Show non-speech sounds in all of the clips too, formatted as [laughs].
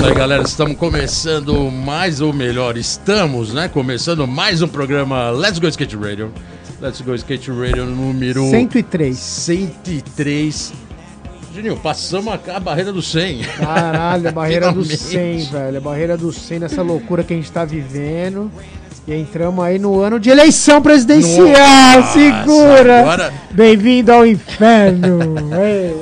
Isso aí, galera. Estamos começando mais, ou melhor, estamos, né? Começando mais um programa Let's Go Skate Radio. Let's Go Skate Radio número 103. 103. Juninho, passamos a, barreira do 100. Caralho, a barreira do [laughs] Finalmente. 100, velho. A barreira do 100 nessa loucura que a gente tá vivendo. E entramos aí no ano de eleição presidencial. Nossa, Segura! Agora, Bem-vindo ao inferno. [laughs]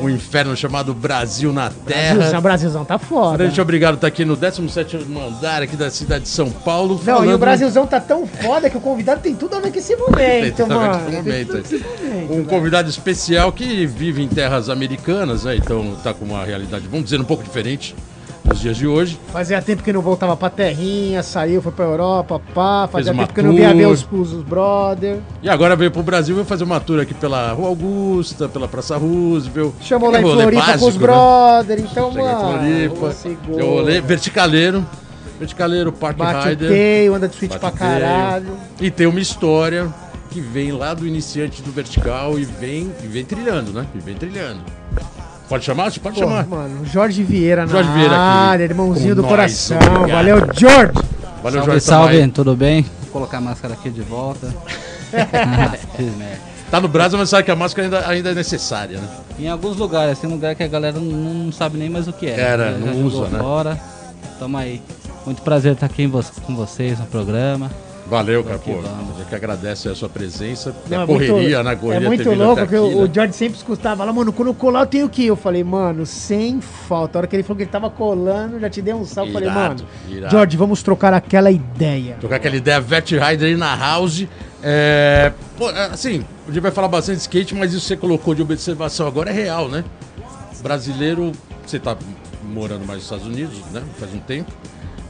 Um inferno chamado Brasil na Terra. Brasilzão, Brasilzão tá foda. Gente, obrigado estar aqui no 17º andar aqui da cidade de São Paulo. Não, e falando- o Brasilzão tá tão foda que o convidado tem tudo a ver com esse momento, mano. Tem momento. tudo a ver com esse momento, Um velho. convidado especial que vive em terras americanas, né? Então tá com uma realidade, vamos dizer, um pouco diferente nos dias de hoje. Fazia tempo que não voltava pra terrinha, saiu, foi pra Europa, pá. Fazia tempo que não via ver os, os, os brother. E agora veio pro Brasil vai fazer uma tour aqui pela Rua Augusta, pela Praça Roosevelt. Chamou lá em rolê Floripa com os básico, né? brother. Então, Chega em mano. Floripa, deu rolê verticaleiro, verticaleiro, Park Bate Rider. teio, anda de suíte pra caralho. E tem uma história que vem lá do iniciante do vertical e vem, e vem trilhando, né? E vem trilhando. Pode chamar? Pode Pô, chamar. mano, Jorge Vieira na Jorge Vieira aqui área, irmãozinho com do nós, coração. obrigado. Valeu, George! Valeu, salve, Jorge salve, Tamayo. tudo bem? Vou colocar a máscara aqui de volta. Merda. [laughs] Tá no Brasil, mas sabe que a máscara ainda, ainda é necessária, né? em alguns lugares, tem lugar que a galera não, não sabe nem mais o que é. Era, Já não jogou usa, né? Fora. Tamo aí. Muito prazer estar aqui em vo- com vocês no programa. Valeu, cara, pô. vamos. A gente agradece a sua presença. Não, a é correria, muito, na correria. É muito louco, porque aqui, o, né? o George sempre escutava lá, mano, quando eu colar eu tenho que ir. Eu falei, mano, sem falta. A hora que ele falou que ele tava colando, já te dei um salve. Eu falei, Irado, mano, irado. George, vamos trocar aquela ideia. Trocar aquela ideia Vert Rider aí na house. É, pô, é, assim, a gente vai falar bastante de skate, mas isso que você colocou de observação agora é real, né? Brasileiro, você tá morando mais nos Estados Unidos, né? Faz um tempo.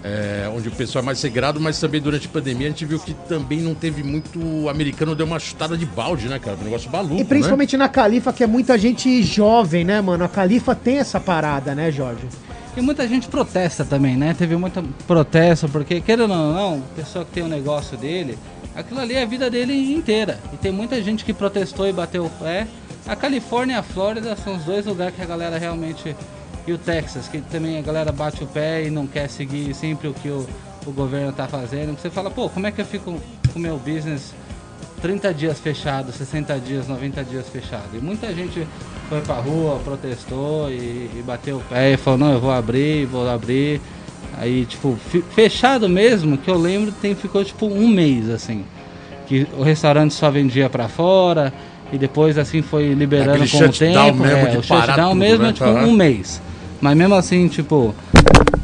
É, onde o pessoal é mais segregado, mas também durante a pandemia a gente viu que também não teve muito. O americano deu uma chutada de balde, né, cara? Um negócio maluco. E principalmente na Califa, que é muita gente jovem, né, mano? A Califa tem essa parada, né, Jorge? E muita gente protesta também, né? Teve muito protesto, porque, querendo ou não, a pessoa que tem o negócio dele, aquilo ali é a vida dele inteira. E tem muita gente que protestou e bateu o pé. A Califórnia e a Flórida são os dois lugares que a galera realmente. E o Texas, que também a galera bate o pé e não quer seguir sempre o que o, o governo tá fazendo. Você fala, pô, como é que eu fico com o meu business 30 dias fechado, 60 dias, 90 dias fechado. E muita gente foi pra rua, protestou e, e bateu o pé e falou, não, eu vou abrir, vou abrir. Aí, tipo, fechado mesmo, que eu lembro, tem, ficou tipo um mês, assim. Que o restaurante só vendia pra fora e depois, assim, foi liberando Aquele com o tempo. mesmo é, o shutdown tudo, mesmo né? é tipo um mês. Mas mesmo assim, tipo,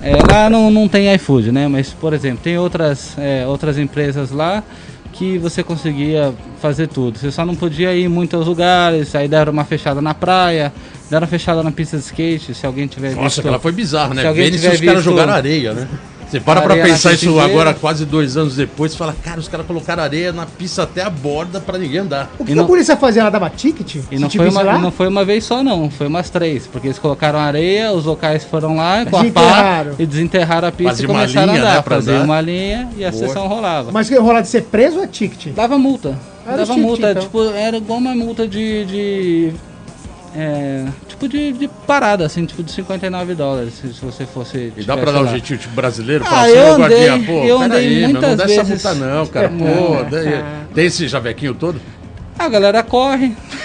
é, lá não, não tem iFood, né? Mas, por exemplo, tem outras, é, outras empresas lá que você conseguia fazer tudo. Você só não podia ir em muitos lugares, aí deram uma fechada na praia, deram uma fechada na pista de skate, se alguém tiver Nossa, visto. aquela foi bizarra, né? Se alguém Vênice tiver os caras visto- jogaram areia, né? Você para pra pensar isso agora, quase dois anos depois, você fala, cara, os caras colocaram areia na pista até a borda pra ninguém andar. O que, E que a não- polícia fazia? Ela dava ticket? E não foi, uma, lá? não foi uma vez só não, foi umas três, porque eles colocaram areia, os locais foram lá com a pá Desenterraram. e desenterraram a pista Fazia e uma começaram linha, a andar, né, fazer uma linha e a Boa. sessão rolava. Mas que rolar de ser preso ou é ticket? Dava multa. Era Dava ticket, multa, então. tipo, era igual uma multa de. de é, tipo de, de parada, assim, tipo de 59 dólares, se, você fosse. E dá tivesse pra dar um jeitinho tipo brasileiro? Ah, assim, eu andei- guardinha, pô, eu andei meu, muitas não dá essa vezes. multa não, cara. [laughs] Pô, daí- tem esse javequinho todo? A galera corre. [laughs] [laughs]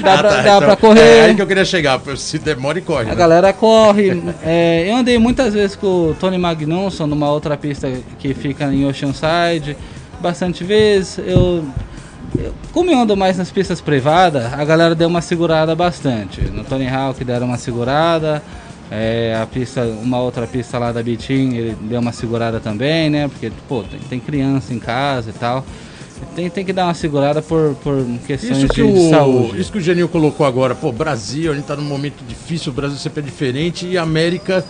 dá Ah, pra, tá, dá então, pra É correr. aí que eu queria chegar, se demora e corre. A né? galera corre. É, eu andei muitas vezes com o Tony Magnusson numa outra pista que fica em Oceanside. Bastante vezes. Eu- como eu ando mais nas pistas privadas, a galera deu uma segurada bastante. No Tony Hawk deram uma segurada. É, a pista, uma outra pista lá da Bitin, ele deu uma segurada também, né? Porque, pô, tem, tem criança em casa e tal. Tem, tem que dar uma segurada por, por questões Isso que, de, o, saúde. isso que o Geninho colocou agora, pô, Brasil, a gente tá num momento difícil, o Brasil sempre é diferente, e a América,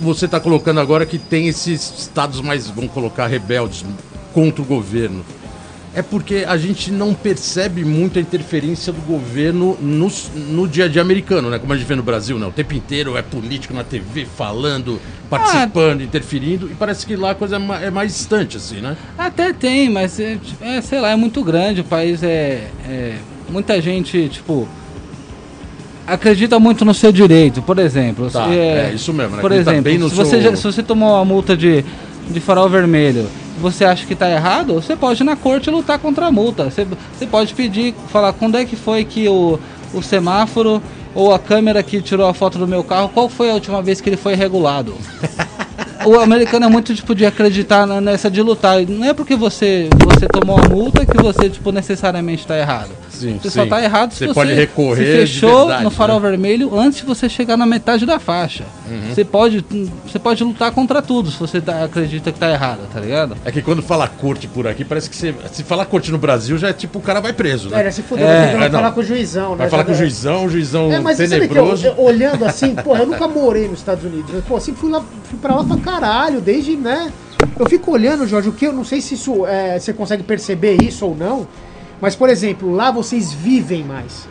você tá colocando agora que tem esses estados mais, vamos colocar, rebeldes contra o governo. É porque a gente não percebe muito a interferência do governo no, no dia a dia americano, né? Como a gente vê no Brasil, né? O tempo inteiro é político na TV falando, participando, interferindo, e parece que lá a coisa é é mais distante, assim, né? Até tem, mas é, é, sei lá, é muito grande. O país é, é- Muita gente, tipo. Acredita muito no seu direito, por exemplo. Tá, se- é isso mesmo, né? Por Acredita exemplo, se, você já- se você tomou uma multa de, de farol vermelho você acha que tá errado, você pode ir na corte lutar contra a multa. Você, você pode pedir, falar quando é que foi que o, o semáforo ou a câmera que tirou a foto do meu carro, qual foi a última vez que ele foi regulado? [laughs] o americano é muito tipo de acreditar nessa de lutar. Não é porque você você tomou a multa que você tipo necessariamente está errado. Sim, você sim. só tá errado se Você você, pode recorrer se de fechou verdade, no farol né? vermelho antes de você chegar na metade da faixa. Uhum. Você pode você pode lutar contra tudo se você tá- acredita que tá errado, tá ligado? É que quando fala corte por aqui, parece que você. Se falar corte no Brasil, já é tipo o cara vai preso, né? É, se fudeu, É, vai é, não. falar com o juizão, né? Vai falar Já- com o juizão, o juizão É, mas você sabe que eu, tenebroso. eu- olhando assim, pô, eu nunca morei nos Estados Unidos. Eu, pô, sempre fui, lá, fui pra lá pra caralho, desde, né? Eu fico olhando, Jorge, o que eu não sei se isso é, você consegue perceber isso ou não, mas, por exemplo, lá vocês vivem mais.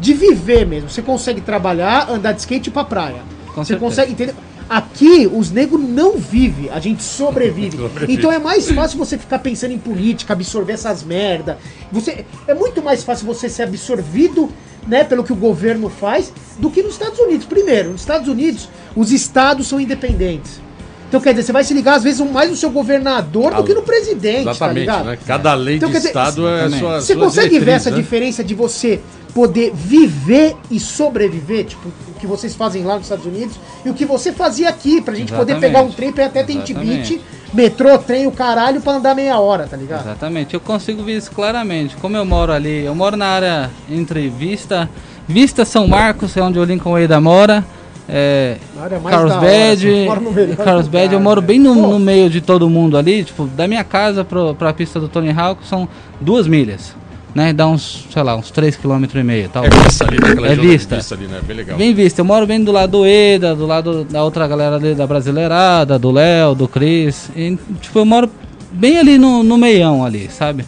De viver mesmo. Você consegue trabalhar, andar de skate e ir pra praia. Com você certeza. consegue, entender? Aqui, os negros não vivem, a gente sobrevive. [laughs] Sobrevive. Então é mais fácil você ficar pensando em política, absorver essas merda. Você, é muito mais fácil você ser absorvido né, pelo que o governo faz do que nos Estados Unidos. Primeiro, nos Estados Unidos, os estados são independentes. Então, quer dizer, você vai se ligar às vezes mais no seu governador do que no presidente, tá Exatamente, ligado? né? Cada lei Então, de quer dizer, estado é exatamente. sua. Você suas consegue ver diretrizes, essa né? diferença de você poder viver e sobreviver, tipo, o que vocês fazem lá nos Estados Unidos e o que você fazia aqui, pra gente poder Exatamente. pegar um trem pra ir até Tentibit, metrô, trem, o caralho, pra andar meia hora, tá ligado? Exatamente, eu consigo ver isso claramente. Como eu moro ali, eu moro na área entre Vista, Vista São Marcos, é onde o Lincoln Ada mora. É, Na área mais Carlos Bad, assim, [laughs] Carlos Bad, eu moro bem no, no meio de todo mundo ali, tipo, da minha casa pro, pra pista do Tony Hawk são duas milhas, né? Dá uns, sei lá, uns 3,5 km, É talvez. vista ali, né? Aquela É vista. vista ali, né? Bem legal. Bem visto, eu moro bem do lado do Eda, do lado da outra galera ali da Brasileirada, do Léo, do Cris. E, tipo, eu moro bem ali no, no meião ali, sabe?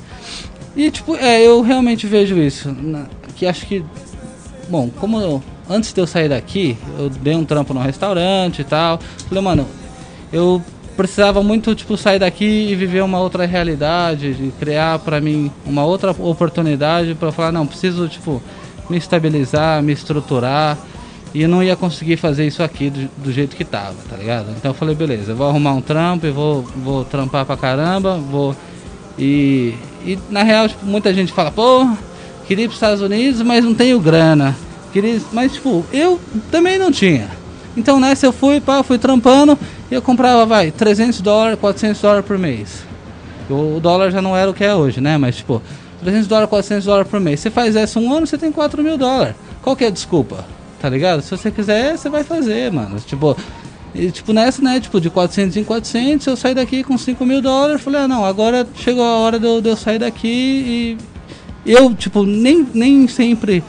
E tipo, é, eu realmente vejo isso. na- que acho que. Bom, como eu- antes de eu sair daqui, eu dei um trampo no restaurante e tal. Falei, mano, eu precisava muito, tipo, sair daqui e viver uma outra realidade, de criar pra mim uma outra oportunidade pra falar, não, preciso, tipo, me estabilizar, me estruturar. E não ia conseguir fazer isso aqui do, do jeito que tava, tá ligado? Então eu falei, beleza, eu vou arrumar um trampo e vou, vou trampar pra caramba, vou. E, e na real, tipo, muita gente fala, pô, queria ir pros Estados Unidos, mas não tenho grana. Queria, mas tipo, eu também não tinha. Então nessa eu fui, pá, fui trampando e eu comprava, vai, 300 dólares, 400 dólares por mês. O, o dólar já não era o que é hoje, né? Mas tipo, 300 dólares, 400 dólares por mês. Você faz essa um ano, você tem 4 mil dólares. Qual que é a desculpa? Tá ligado? Se você quiser, você vai fazer, mano. Tipo, e, tipo, nessa, né, tipo, de 400 em 400, eu saí daqui com 5 mil dólares, falei, ah, não, agora chegou a hora de eu, de eu sair daqui e eu, tipo, nem, nem sempre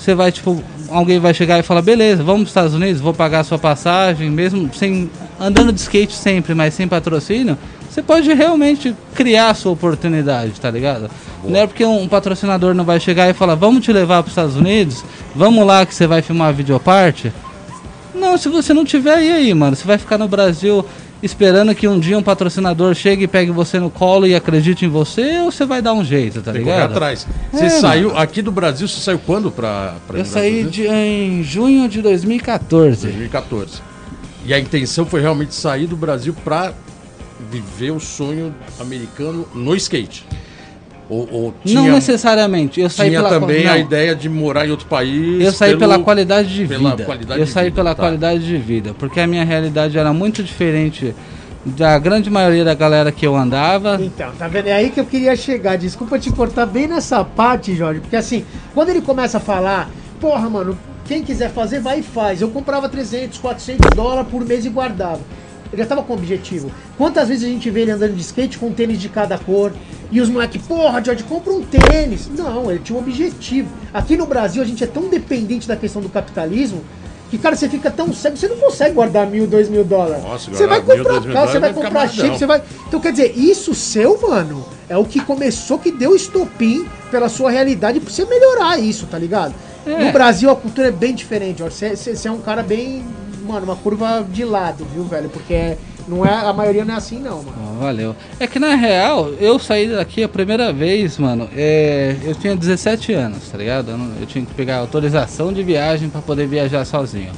você vai, tipo, alguém vai chegar e falar, beleza, vamos para os Estados Unidos, vou pagar a sua passagem, mesmo sem andando de skate sempre, mas sem patrocínio, você pode realmente criar a sua oportunidade, tá ligado? Não é porque um patrocinador não vai chegar e falar, vamos te levar para os Estados Unidos, vamos lá que você vai filmar a videoparte. Não, se você não tiver, e aí, mano? Você vai ficar no Brasil esperando que um dia um patrocinador chegue e pegue você no colo e acredite em você, ou você vai dar um jeito, tá Tem que ligado? atrás. É, Você mano. saiu aqui do Brasil, você saiu quando ir Eu saí de, em junho de 2014. 2014. E a intenção foi realmente sair do Brasil pra viver o sonho americano no skate. Ou, ou tinha, não necessariamente. Eu saí tinha pela também não, a ideia de morar em outro país. Eu saí pelo- pela qualidade de pela vida. qualidade eu de saí vida, pela tá. qualidade de vida, porque a minha realidade era muito diferente da grande maioria da galera que eu andava. Então, tá vendo? É aí que eu queria chegar. Desculpa te cortar bem nessa parte, Jorge, porque assim, quando ele começa a falar, porra, mano, quem quiser fazer, vai e faz. Eu comprava 300, 400 dólares por mês e guardava. Ele já tava com objetivo. Quantas vezes a gente vê ele andando de skate com um tênis de cada cor? E os moleques, porra, George, compra um tênis. Não, ele tinha um objetivo. Aqui no Brasil a gente é tão dependente da questão do capitalismo que, cara, você fica tão cego, você não consegue guardar mil, dois mil dólares. Nossa, você vai comprar dois mil carro, você vai comprar chip, você vai. Então, quer dizer, isso seu, mano, é o que começou, que deu estopim pela sua realidade pra você melhorar isso, tá ligado? É. No Brasil a cultura é bem diferente, você é um cara bem. Mano, uma curva de lado, viu, velho? Porque não é, a maioria não é assim, não, mano. Ó, valeu. É que na real, eu saí daqui a primeira vez, mano. É, eu tinha 17 anos, tá ligado? Eu, não- eu tinha que pegar autorização de viagem pra poder viajar sozinho.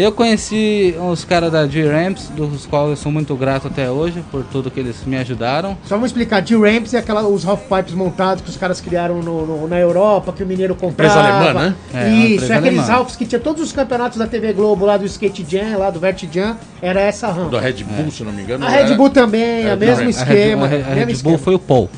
Eu conheci os caras da G-Ramps, dos quais eu sou muito grato até hoje por tudo que eles me ajudaram. Só vamos explicar, G-Ramps é aquela, os half pipes montados que os caras criaram no, no- na Europa, que o mineiro comprava. Empresa alemã, né? É, Isso, é aqueles halfs que tinha todos os campeonatos da TV Globo lá do Skate Jam, lá do Vert Jam, era essa rampa. Do Red Bull, se não me engano. A Red era- Bull também, É, é, mesmo não, A Red, esquema. a Red- a Red Bull esquema. foi o Paul.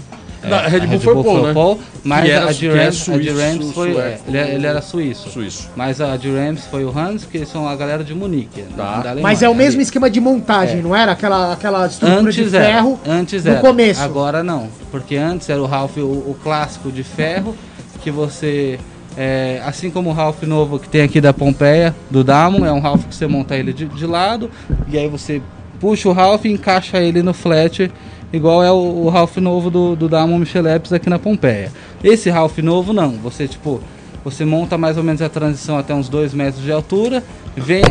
Não, a Red Bull foi o Paul, né? mas Que era- a é suíço, G-Ramps foi. é, ele, ele era suíço. Suíço. Mas a G-Ramps foi o Hans, que são a galera de Munique. Tá. da Alemanha, Mas é o mesmo ali. esquema de montagem, É. não era? Aquela, aquela estrutura de Antes era, ferro antes no era. começo. Agora não, porque antes era o Ralph, o, o clássico de ferro, que você, é, assim como o Ralph novo que tem aqui da Pompeia, do Damon, é um Ralph que você monta ele de, de lado, e aí você puxa o Ralph e encaixa ele no flat, igual é o, o Ralph novo do, do Damon Micheleps aqui na Pompeia. Esse Ralph novo não, você tipo... Você monta mais ou menos a transição até uns 2 metros de altura, vem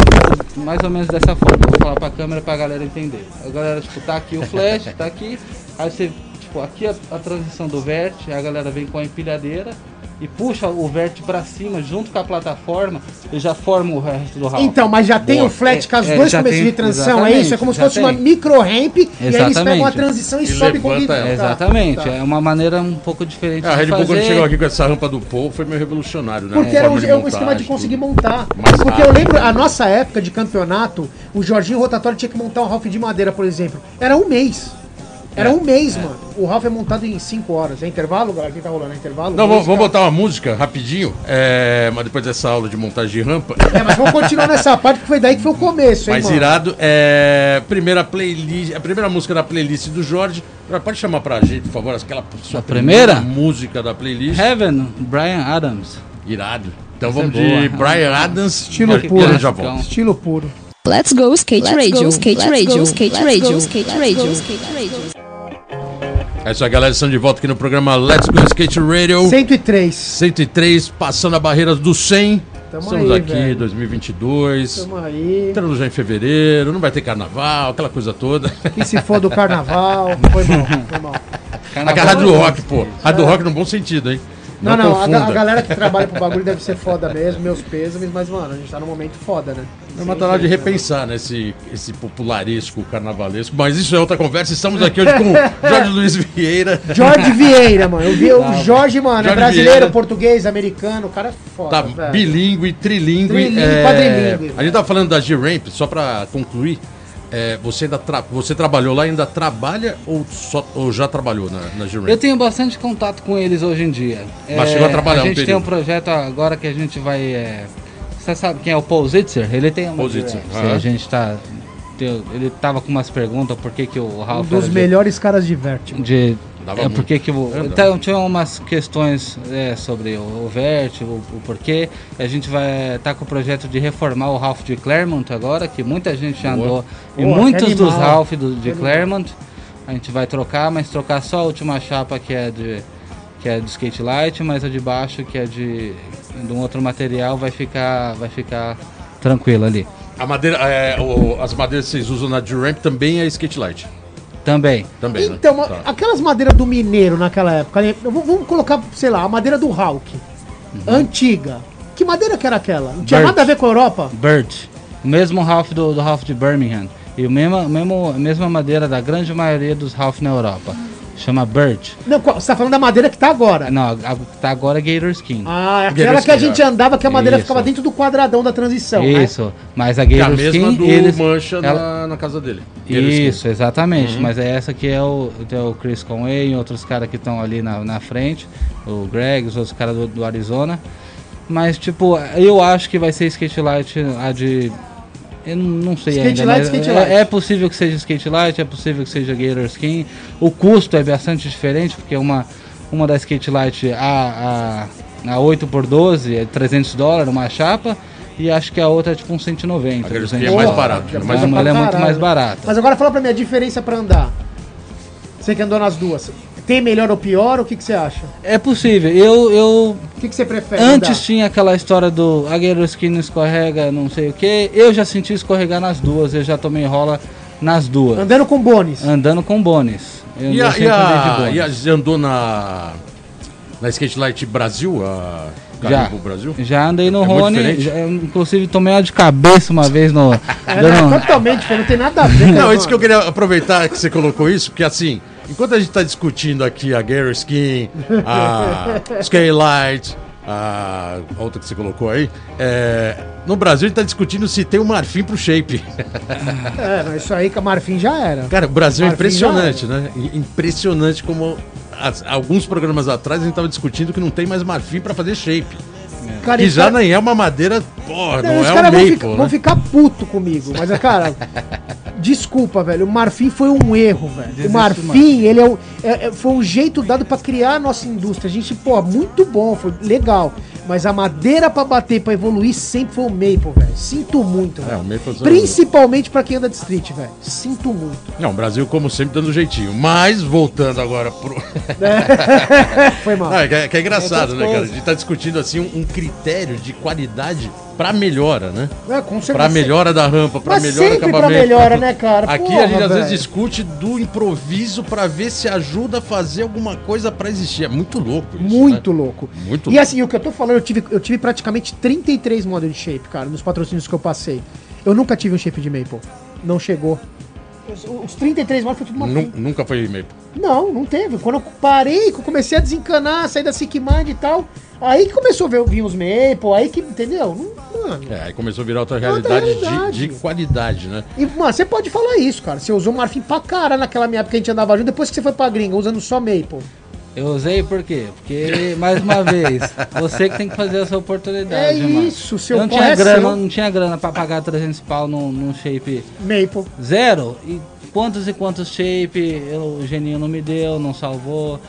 mais ou menos dessa forma. Vou falar pra câmera pra galera entender. A galera, tipo, tá aqui o flash, [laughs] tá aqui, aí você, tipo, aqui a, a transição do vert, a galera vem com a empilhadeira e puxa o vert pra cima junto com a plataforma e já forma o resto do ralo. Então, mas já tem Boa. o flat com os É, dois já começos tem- de transição, é exatamente, isso? É como se fosse uma tem. micro ramp e aí eles pegam a Exatamente. transição e, E sobem com o. Tá, Exatamente, tá. é uma maneira um pouco diferente É, a Red Bull, quando chegou aqui com essa rampa do Paul, foi meio revolucionário, né? Porque era de é esquema de conseguir tudo. montar. Mais Porque eu lembro, né? a nossa época de campeonato, o Jorginho Rotatório tinha que montar um Ralph de madeira, por exemplo. Era um mês. Era É, um mês, mano. O Ralph é montado em 5 horas. É intervalo, galera? Quem tá rolando? É intervalo? Não, vamos, botar uma música rapidinho, é, mas depois dessa aula de montagem de rampa. É, mas vamos continuar nessa [laughs] parte, que foi daí que foi o começo, hein, Mais mano? irado, é. Primeira playlist. A primeira música da playlist do Jorge. Pode chamar pra gente, por favor, aquela sua A primeira? música da playlist. Heaven, Brian Adams. Irado. Então Essa vamos é de. Brian Adams. Estilo e puro. eu já volto. Estilo puro. Let's go skate Let's radio, go, skate let's radio, go, skate let's radio, go, skate let's radio, skate radio. É isso aí, galera. Estamos de volta aqui no programa Let's Go Skate Radio. 103. 103, passando a barreira do 100. Tamo Estamos aí, aqui, velho. 2022. Tamo aí. Entrando já em fevereiro, não vai ter carnaval, aquela coisa toda. Que se for do carnaval. Foi mal, foi mal. A Rádio do Rock, pô. Rádio do Rock no bom sentido, hein? Não, não, a, confunda. ga- a galera que trabalha pro [laughs] bagulho deve ser foda mesmo, meus pêsames, mas, mano, a gente tá num momento foda, né? É uma hora de repensar, né? Esse, esse popularesco carnavalesco. Mas isso é outra conversa. Estamos aqui hoje com o [laughs] Jorge Luiz Vieira. Jorge Vieira, mano. Eu vi o Jorge, mano, é Jorge brasileiro, Vieira. português, americano, o cara é foda, Tá velho. bilíngue, trilingue. Trilingue, é, quadrilingue. A gente tá falando da G-Ramp, só pra concluir. É, você, ainda tra- você trabalhou lá, ainda trabalha ou, só, ou já trabalhou na, na G-Ramp? Eu tenho bastante contato com eles hoje em dia. Mas chegou a trabalhar A um gente tem um projeto agora que a gente vai. é, Você sabe quem é o Paul Zitzer? Ele tem uma. Paul Zitzer. A gente tá. tem- Ele tava com umas perguntas por que, que o Um Ralph. dos era de- melhores caras de vértigo. de Dava é, muito. porque que o, então, tinha umas questões é, sobre o, o Vert, o, o porquê. A gente vai estar com o projeto de reformar o Ralph de Claremont agora, que muita gente já Boa. andou. E Boa, muitos dos. Ralph do, de. Claremont a gente vai trocar, mas trocar só a última chapa que é de que é de skate light, mas a de baixo que é de, de um outro material vai ficar vai ficar tranquilo ali. A madeira, é, o- as madeiras que vocês usam na G-Ramp também é skate light. Também. Também, né? Então, Tá. aquelas madeiras do mineiro naquela época, né? Vamos colocar, sei lá, a madeira do Hulk, antiga. Que madeira que era aquela? Não tinha nada a ver com a Europa? Birch. O mesmo Ralph do, do Ralph de Birmingham. E o mesmo, mesmo, a mesma madeira da grande maioria dos Ralph na Europa. Chama Birch. Não, você tá falando da madeira que tá agora. Não, a, que tá agora é Gator Skin. Ah, é aquela Guerreiros que a gente andava, que a madeira Isso. ficava dentro do quadradão da transição. né? Isso. Mas a Que é Gator a mesma Skin, do eles... Mancha ela- na, na casa dele. Guerreiros Isso, exatamente. Uhum. Mas é essa que é o, tem o Chris Conway e outros caras que estão ali na, na frente. O Greg, os outros caras do, do Arizona. Mas, tipo, eu acho que vai ser Skate Light a de Eu não sei Skate ainda, light, mas skate é, light. é possível que seja skate light, é possível que seja gator skin. O custo é bastante diferente, porque uma, uma da skate light a, a, a 8x12 é 300 dólares, uma chapa, e acho que a outra é tipo uns 190. A gator skin 200 é mais barato, né? mais ela é muito mais barata. Mas agora fala pra mim a diferença pra andar. Você que andou nas duas. Tem melhor ou pior? O que, que você acha? É possível. Eu, eu O que, que você prefere? Antes andar? tinha aquela história do a gator skin não escorrega, não sei o que. Eu já senti escorregar nas duas, eu já tomei rola nas duas. Andando com bones. Andando com bones. Eu, E a, e a, bones. e a- andou na, na Skate Light Brasil? A Já. Brasil? Já andei no É Rony, já- inclusive tomei uma de cabeça uma vez no. [laughs] É, dando- não, totalmente não tem nada a ver. Não, isso que eu queria aproveitar que você colocou isso, porque assim, enquanto a gente tá discutindo aqui a Gary Skin, a [laughs] Skylight, a outra que você colocou aí, é, no Brasil a gente tá discutindo se tem o marfim pro shape. [laughs] É, não, isso aí com a Marfim já era. Cara, o Brasil é impressionante, né? Impressionante como as- alguns programas atrás a gente tava discutindo que não tem mais marfim pra fazer shape. Cara, Que já cara- nem é uma madeira, porra, não, os é um caras vão, maple, ficar- né? vão ficar puto comigo. Mas, cara, [laughs] desculpa, velho. O Marfim foi um erro, velho. Desiste o Marfim, ele é, o- é- é- foi um jeito dado pra criar a nossa indústria. A gente, pô, muito bom, foi legal. Mas a madeira pra bater, pra evoluir, sempre foi o Maple, velho. Sinto muito, É, velho. o maple são- Principalmente pra quem anda de street, velho. Sinto muito. Não, o Brasil, como sempre, dando jeitinho. Mas, voltando agora pro. [laughs] Foi mal. Ah, que, é, que é engraçado, né, cara? A gente tá discutindo assim um, um critério de qualidade pra melhora, né? É, com certeza. Pra melhora da rampa, pra Mas melhor sempre pra acabamento. melhora, né, cara? Aqui Porra, a gente às vezes discute do improviso pra ver se ajuda a fazer alguma coisa pra existir. É muito louco isso. Muito né? louco. Muito E louco. assim, o que eu tô falando, eu tive, eu tive praticamente 33 modos de shape, cara, nos patrocínios que eu passei. Eu nunca tive um shape de Maple. Não chegou. Os, os 33 modos foi tudo uma Nu- Nunca foi maple. Não, não teve. Quando eu parei, que eu comecei a desencanar, sair da Sick Mind e tal, aí que começou a ver, vir os Maple, aí que, entendeu? Não, mano. É, aí começou a virar outra Outra realidade, de- realidade. De, qualidade, né? E, mano, você pode falar isso, cara. Você usou Marfim pra cara naquela minha época que a gente andava junto, depois que você foi pra gringa, usando só Maple. Eu usei por quê? Porque, mais uma vez, você que tem que fazer essa oportunidade, É mano. isso, seu eu não tinha é grana, seu. não tinha grana pra pagar 300 pau num, num shape Maple. zero. E quantos e quantos shape eu- o Geninho não me deu, não salvou.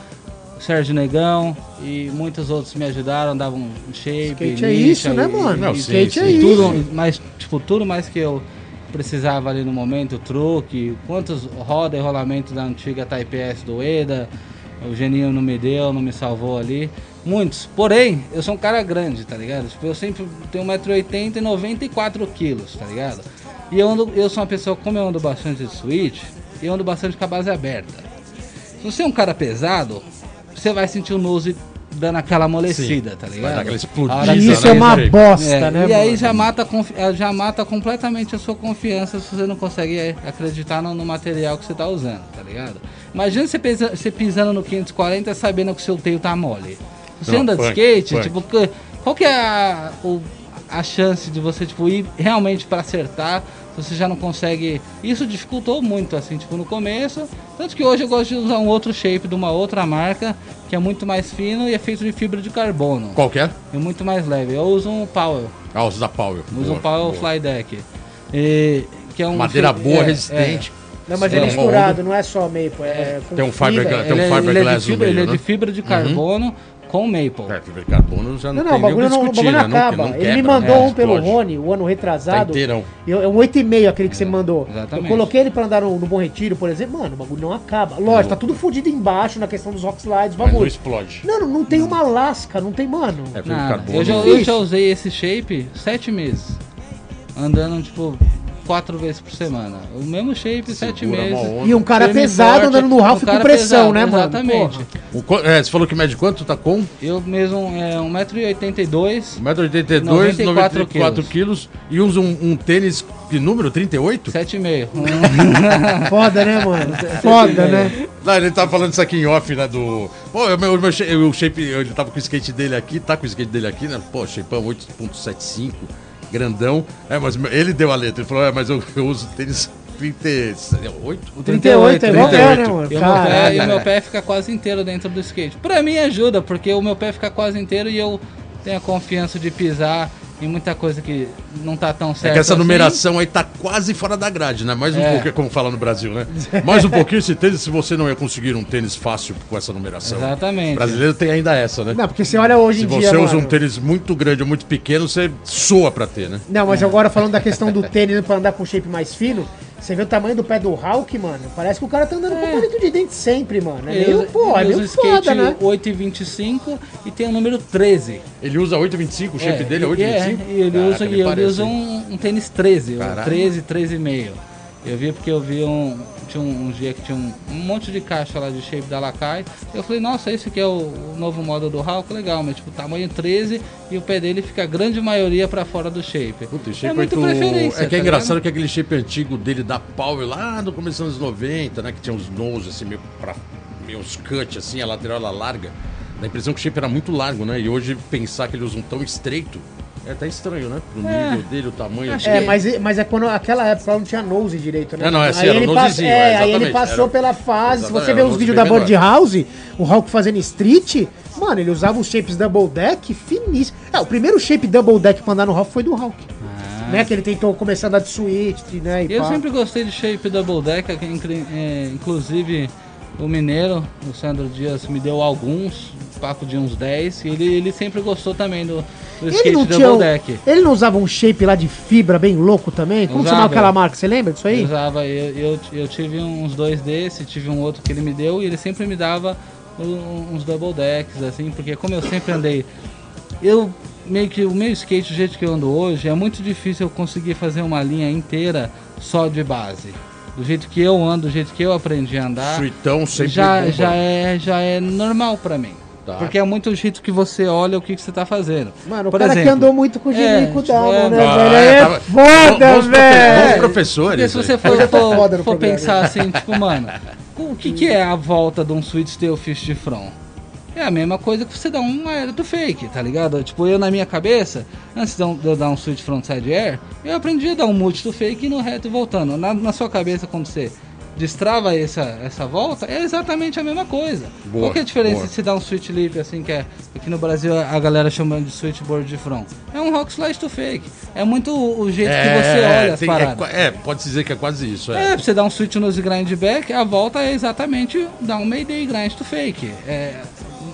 Sérgio Negão e muitos outros me ajudaram, davam um shape. Skate é isso, né, e- mano? Não, e sim, Skate é sim. isso. tudo, mas, tipo, tudo mais que eu precisava ali no momento, truque, quantos roda e rolamento da antiga Type S do EDA, o Geninho não me deu, não me salvou ali. Muitos. Porém, eu sou um cara grande, tá ligado? Tipo, eu sempre tenho 1,80m e 94 quilos, tá ligado? E eu, ando, eu sou uma pessoa, como eu ando bastante de switch, eu ando bastante com a base aberta. Se você é um cara pesado, você vai sentir o nose dando aquela amolecida, tá ligado? Vai dar aquela explodida, isso é uma bosta, é, né, e aí mano? já mata, eh, já mata completamente a sua confiança se você não consegue eh, acreditar no, no material que você tá usando, tá ligado? Imagina você, pesa- você pisando no 540 sabendo que o seu teio tá mole. Você Não, anda de skate, tipo, qual que é a, o- a chance de você tipo, ir realmente para acertar se você já não consegue. Isso dificultou muito, assim, tipo, no começo. Tanto que hoje eu gosto de usar um outro shape de uma outra marca, que é muito mais fino e é feito de fibra de carbono. Qual que é? E muito mais leve. Eu uso um Powell. Ah, os da Powell. Uso Boa, um Powell boa. Fly Deck. E, que é um Madeira shape- boa, é, resistente. Não, mas é Sim. misturado, não é só Maple. É, com Tem um fibra. fiberglass- É, Tem um ele, é- ele é de no fibra, meio, ele é né? de fibra de carbono com maple. É, fibra de carbono já Não, não, não, tem nem o bagulho não, discutir, bagulho não né? acaba. não Ele me quebra, mandou né? um pelo Explode. Rony, o ano retrasado. Tá inteirão. Eu- É um 8,5 aquele que você me mandou. Exatamente. Eu coloquei ele pra andar no, no Bom Retiro, por exemplo. Mano, o bagulho não acaba. Lógico, tá tudo fudido embaixo na questão dos rock slides, Mas não bagulho. explode. Não, não, não tem uma lasca, não tem, mano. É fibra de carbono. Eu já, eu já usei esse shape sete meses. Andando, tipo, quatro vezes por semana. O mesmo shape, sete Segura meses. uma onda. E um cara pesado forte, andando no Ralph um com pressão, pesado, né, mano? Exatamente. O é, você falou que mede quanto? Tá com? Eu mesmo, é, 1,82m, 1,82m, 94 94 quilos. E usa um, um tênis de número 38? 7,5. [laughs] Foda, né, mano? Foda, né? Não, ele tava falando isso aqui em off, né? Do. Pô, o meu, o meu shape, ele tava com o skate dele aqui, tá com o skate dele aqui, né? Pô, shapeão 8.75, grandão. É, mas ele deu a letra. Ele falou, é, mas eu, eu uso tênis 38? 38 é igual 38. é, né, mano? E o, meu pé, e o meu [laughs] pé fica quase inteiro dentro do skate. Pra mim ajuda, porque o meu pé fica quase inteiro e eu tenho a confiança de pisar em muita coisa que não tá tão É certo. que essa assim. numeração aí tá quase fora da grade, né? Mais um É. pouquinho, como fala no Brasil, né? [laughs] Mais um pouquinho esse tênis, se você não ia conseguir um tênis fácil com essa numeração. Exatamente. O brasileiro tem ainda essa, né? Não, porque você olha hoje Se em você dia. usa mano, um tênis muito grande ou muito pequeno, você soa pra ter, né? Não, mas agora falando da questão do tênis pra andar com shape mais fino, você vê o tamanho do pé do Hulk, mano. Parece que o cara tá andando com palito de dente sempre, mano. É Ele meio, usa- pô, é ele meio usa o skate foda, né? 8,25 e tem o número 13. Ele usa 8,25, o shape dele é e- 8,25? É, e ele Caraca, usa, e ele parece, usa um, um tênis 13, Caralho. ou 13, 13,5. Eu vi porque eu vi um. Tinha um, um dia que tinha um, um monte de caixa lá de shape da Lakai. Eu falei, nossa, esse aqui é o, o novo modo do Hulk, legal, mas tipo, tamanho 13 e o pé dele fica a grande maioria pra fora do shape. Puta, o é shape muito 8... preferência. É que é tá engraçado ligado? que aquele shape antigo dele da Power lá no começo dos anos 90, né? Que tinha uns nose assim, meio, pra, meio uns cut assim, a lateral ela larga. Dá a impressão que o shape era muito largo, né? E hoje pensar que ele usa um tão estreito é até estranho, né? Pro É. nível dele, o tamanho Acho dele. É, mas, mas é quando aquela época não tinha nose direito, né? É, não, é assim, aí era ele pass- é, é, aí ele passou era- pela fase. Se você vê os vídeos da. Board House, o Hulk fazendo street, mano, ele usava os shapes double deck finíssimos. É, o primeiro shape double deck pra andar no Hulk foi do Hulk. Ah. Né? Que ele tentou começar a andar de switch, né? E Eu pá. sempre gostei de shape double deck, é, inclusive o mineiro, o Sandro Dias, me deu alguns, papo de uns 10, e ele, ele sempre gostou também do, do Ele skate não, double um- deck. ele não usava um shape lá de fibra bem louco também? Como Usava. chamava aquela marca? Você lembra disso aí? Eu usava, eu, eu, eu tive uns dois desses, tive um outro que ele me deu, e ele sempre me dava uns double decks, assim, porque como eu sempre andei, eu meio que o meu skate do jeito que eu ando hoje, é muito difícil eu conseguir fazer uma linha inteira só de base. Do jeito que eu ando, do jeito que eu aprendi a andar. Suitão sempre já, bomba. já, é, já é normal pra mim. Tá. Porque é muito o jeito que você olha o que, que você tá fazendo. Mano, o Por cara que exemplo, andou muito com o é, Genico tipo, Dama, é, né, Ah, velho? é, É tava- foda, bons profe- bons velho! professores. Porque se você for, for- for pensar assim, tipo, mano, [laughs] o que, que é a volta de um Switch Steel Fish de front? É a mesma coisa que você dá um aéreo do fake, tá ligado? Tipo, eu na minha cabeça, antes de eu- de eu dar um switch frontside air, eu aprendi a dar um multi do fake e no reto e voltando. Na, na sua cabeça, quando você destrava essa, essa volta, é exatamente a mesma coisa. Boa, Qual que é a diferença boa. de se dar um switch lip, assim, que é aqui no Brasil a galera chamando de switchboard de front? É um rock slide to fake. É muito o jeito que você olha as tem- é paradas. qua- é, pode dizer que é quase isso. É, É. pra você dar um switch nose grind back, a volta é exatamente dar um Mayday grind to fake. É,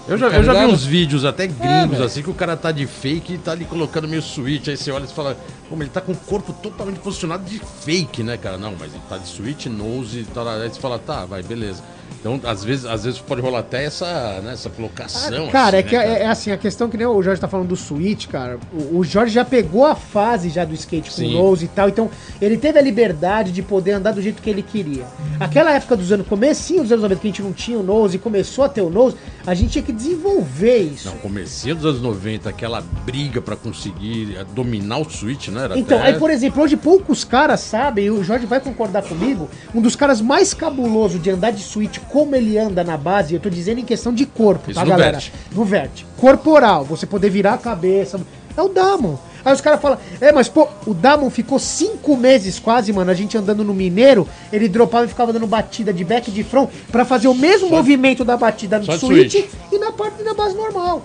Eu já, tá eu já vi ligado? uns vídeos até gringos velho. assim que o cara tá de fake e tá ali colocando meio switch. Aí você olha e fala, como ele tá com o corpo totalmente posicionado de fake, né, cara? Não, mas ele tá de switch, nose e tal. Aí você fala, tá, vai, beleza. Então, às vezes, às vezes pode rolar até essa, né, essa colocação. Cara, assim, é que né, é, é assim, a questão que nem o Jorge tá falando do Switch, cara. O, o Jorge já pegou a fase já do skate com Sim. nose e tal, então ele teve a liberdade de poder andar do jeito que ele queria. Aquela época dos anos, comecinho dos anos 90, que a gente não tinha o nose e começou a ter o nose, a gente tinha que desenvolver isso. Não, comecinho dos anos 90, aquela briga pra conseguir eh, dominar o switch, né? Era Então, até- aí, por exemplo, hoje poucos caras sabem, e o Jorge vai concordar comigo, um dos caras mais cabuloso de andar de como ele anda na base, eu tô dizendo em questão de corpo, Isso tá, no galera? No vert. Corporal, você poder virar a cabeça. É o Damon. Aí os caras falam, é, mas pô, o Damon ficou cinco meses quase, mano, a gente andando no Mineiro, ele dropava e ficava dando batida de back e de front pra fazer o mesmo movimento da batida só no switch switch. e na parte da base normal.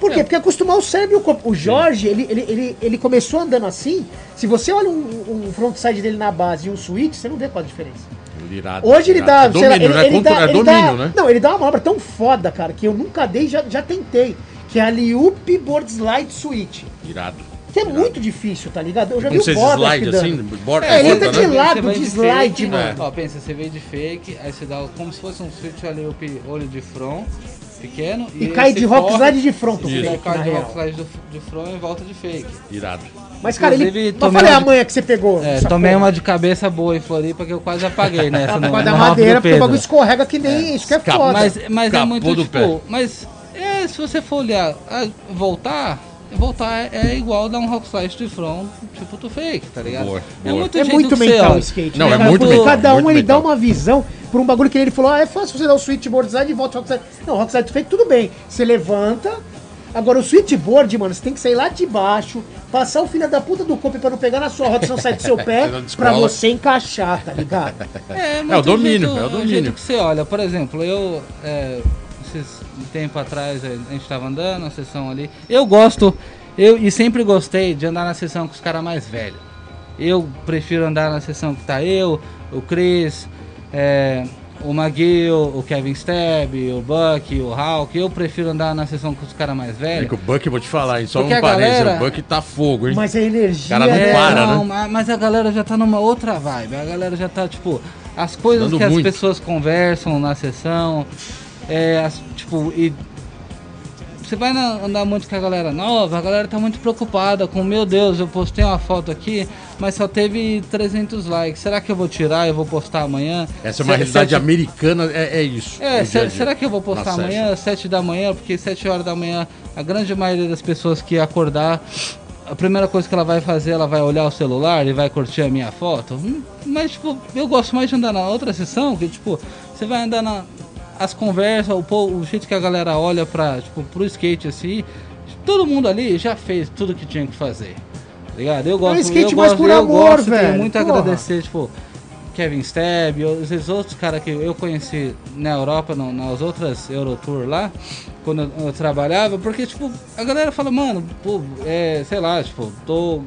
Por quê? É. Porque acostumar o cérebro e o corpo. O Jorge, ele, ele, ele, ele começou andando assim. Se você olha um, um frontside dele na base e um switch, você não vê qual a diferença. Irado, Hoje ele irado. dá. É sei lá, domínio, ele, né? ele Contra- dá, é ele domínio, dá- né? Não, ele dá uma manobra tão foda, cara, que eu nunca dei, já, já tentei. Que é a Liup Board Slide Switch. Irado. Que é muito difícil, tá ligado? Eu já vi o vocês Bob slide assim, borda, É, ele borda, tá né? de lado de de slide, fake, mano. Ó, pensa, você veio de fake, aí você dá como se fosse um switch ali, olho de front, pequeno. E cai esse de rock corre- slide de front, Isso. fake, cai de rock slide de front e volta de fake. Irado. Mas, cara, ele. Inclusive, Mas tomei falei uma a manha que você pegou. É, tomei porra. uma de cabeça boa em Floripa que eu quase apaguei nessa [laughs] no, por causa da madeira, porque o bagulho escorrega que nem isso, que é foda. Mas, mas é muito do tipo. pé. Mas é, se você for olhar, voltar, voltar é, é igual dar um rock slide de front, tipo tu fake, tá ligado? Boa, é boa. muito É muito mental o skate. Não, né, é cara? muito Porque mental, Cada um muito ele dá uma visão por um bagulho que ele falou: ah, é fácil você dar o switchboard slide e volta ao rock slide. Não, rock slide fake, tudo bem. Você levanta. Agora, o switchboard, mano, você tem que sair lá de baixo, passar o filho da puta do corpo pra não pegar na sua roda, senão sai do seu [laughs] pé, pra você encaixar, tá ligado? É, É o muito domínio, jeito- é o domínio. jeito que você olha. Por exemplo, eu. É, esses um tempo atrás a gente tava andando, na sessão ali. Eu gosto. Eu e sempre gostei de andar na sessão com os caras mais velhos. Eu prefiro andar na sessão que tá eu, o Chris, é, o McGill, o Kevin Stab, o Buck, o Hulk. Eu prefiro andar na sessão com os caras mais É velhos. que o Buck, vou te falar, hein? Só Porque um parênteses, galera- o Buck tá fogo, hein? Mas a energia. Cara, não né? para, não, né? ma- Mas a galera já tá numa outra vibe. A galera já tá, tipo, as coisas Dando que muito. as pessoas conversam na sessão, é, as- tipo, e você vai na- andar muito com a galera nova, a galera tá muito preocupada com, meu Deus, eu postei uma foto aqui, mas só teve 300 likes. Será que eu vou tirar e eu vou postar amanhã? Essa é uma Se- realidade sete- americana, é, é isso. é, se- será que eu vou postar amanhã, 7 da manhã? Porque 7 horas da manhã, a grande maioria das pessoas que acordar, a primeira coisa que ela vai fazer, ela vai olhar o celular e vai curtir a minha foto. Hum, Mas, tipo, eu gosto mais de andar na outra sessão, que, tipo, você vai andar na. As conversas, o, o jeito que a galera olha pra, tipo, pro skate assim, todo mundo ali já fez tudo que tinha que fazer. tá Ligado? Eu gosto, skate eu mais gosto, por eu amor, gosto, tenho velho. muito a Porra. agradecer, tipo, Kevin Stab, os esses outros caras que eu conheci na Europa, nas outras Eurotour lá, quando eu, eu trabalhava, porque, tipo, a galera fala, mano, pô, é, sei lá, tipo, tô.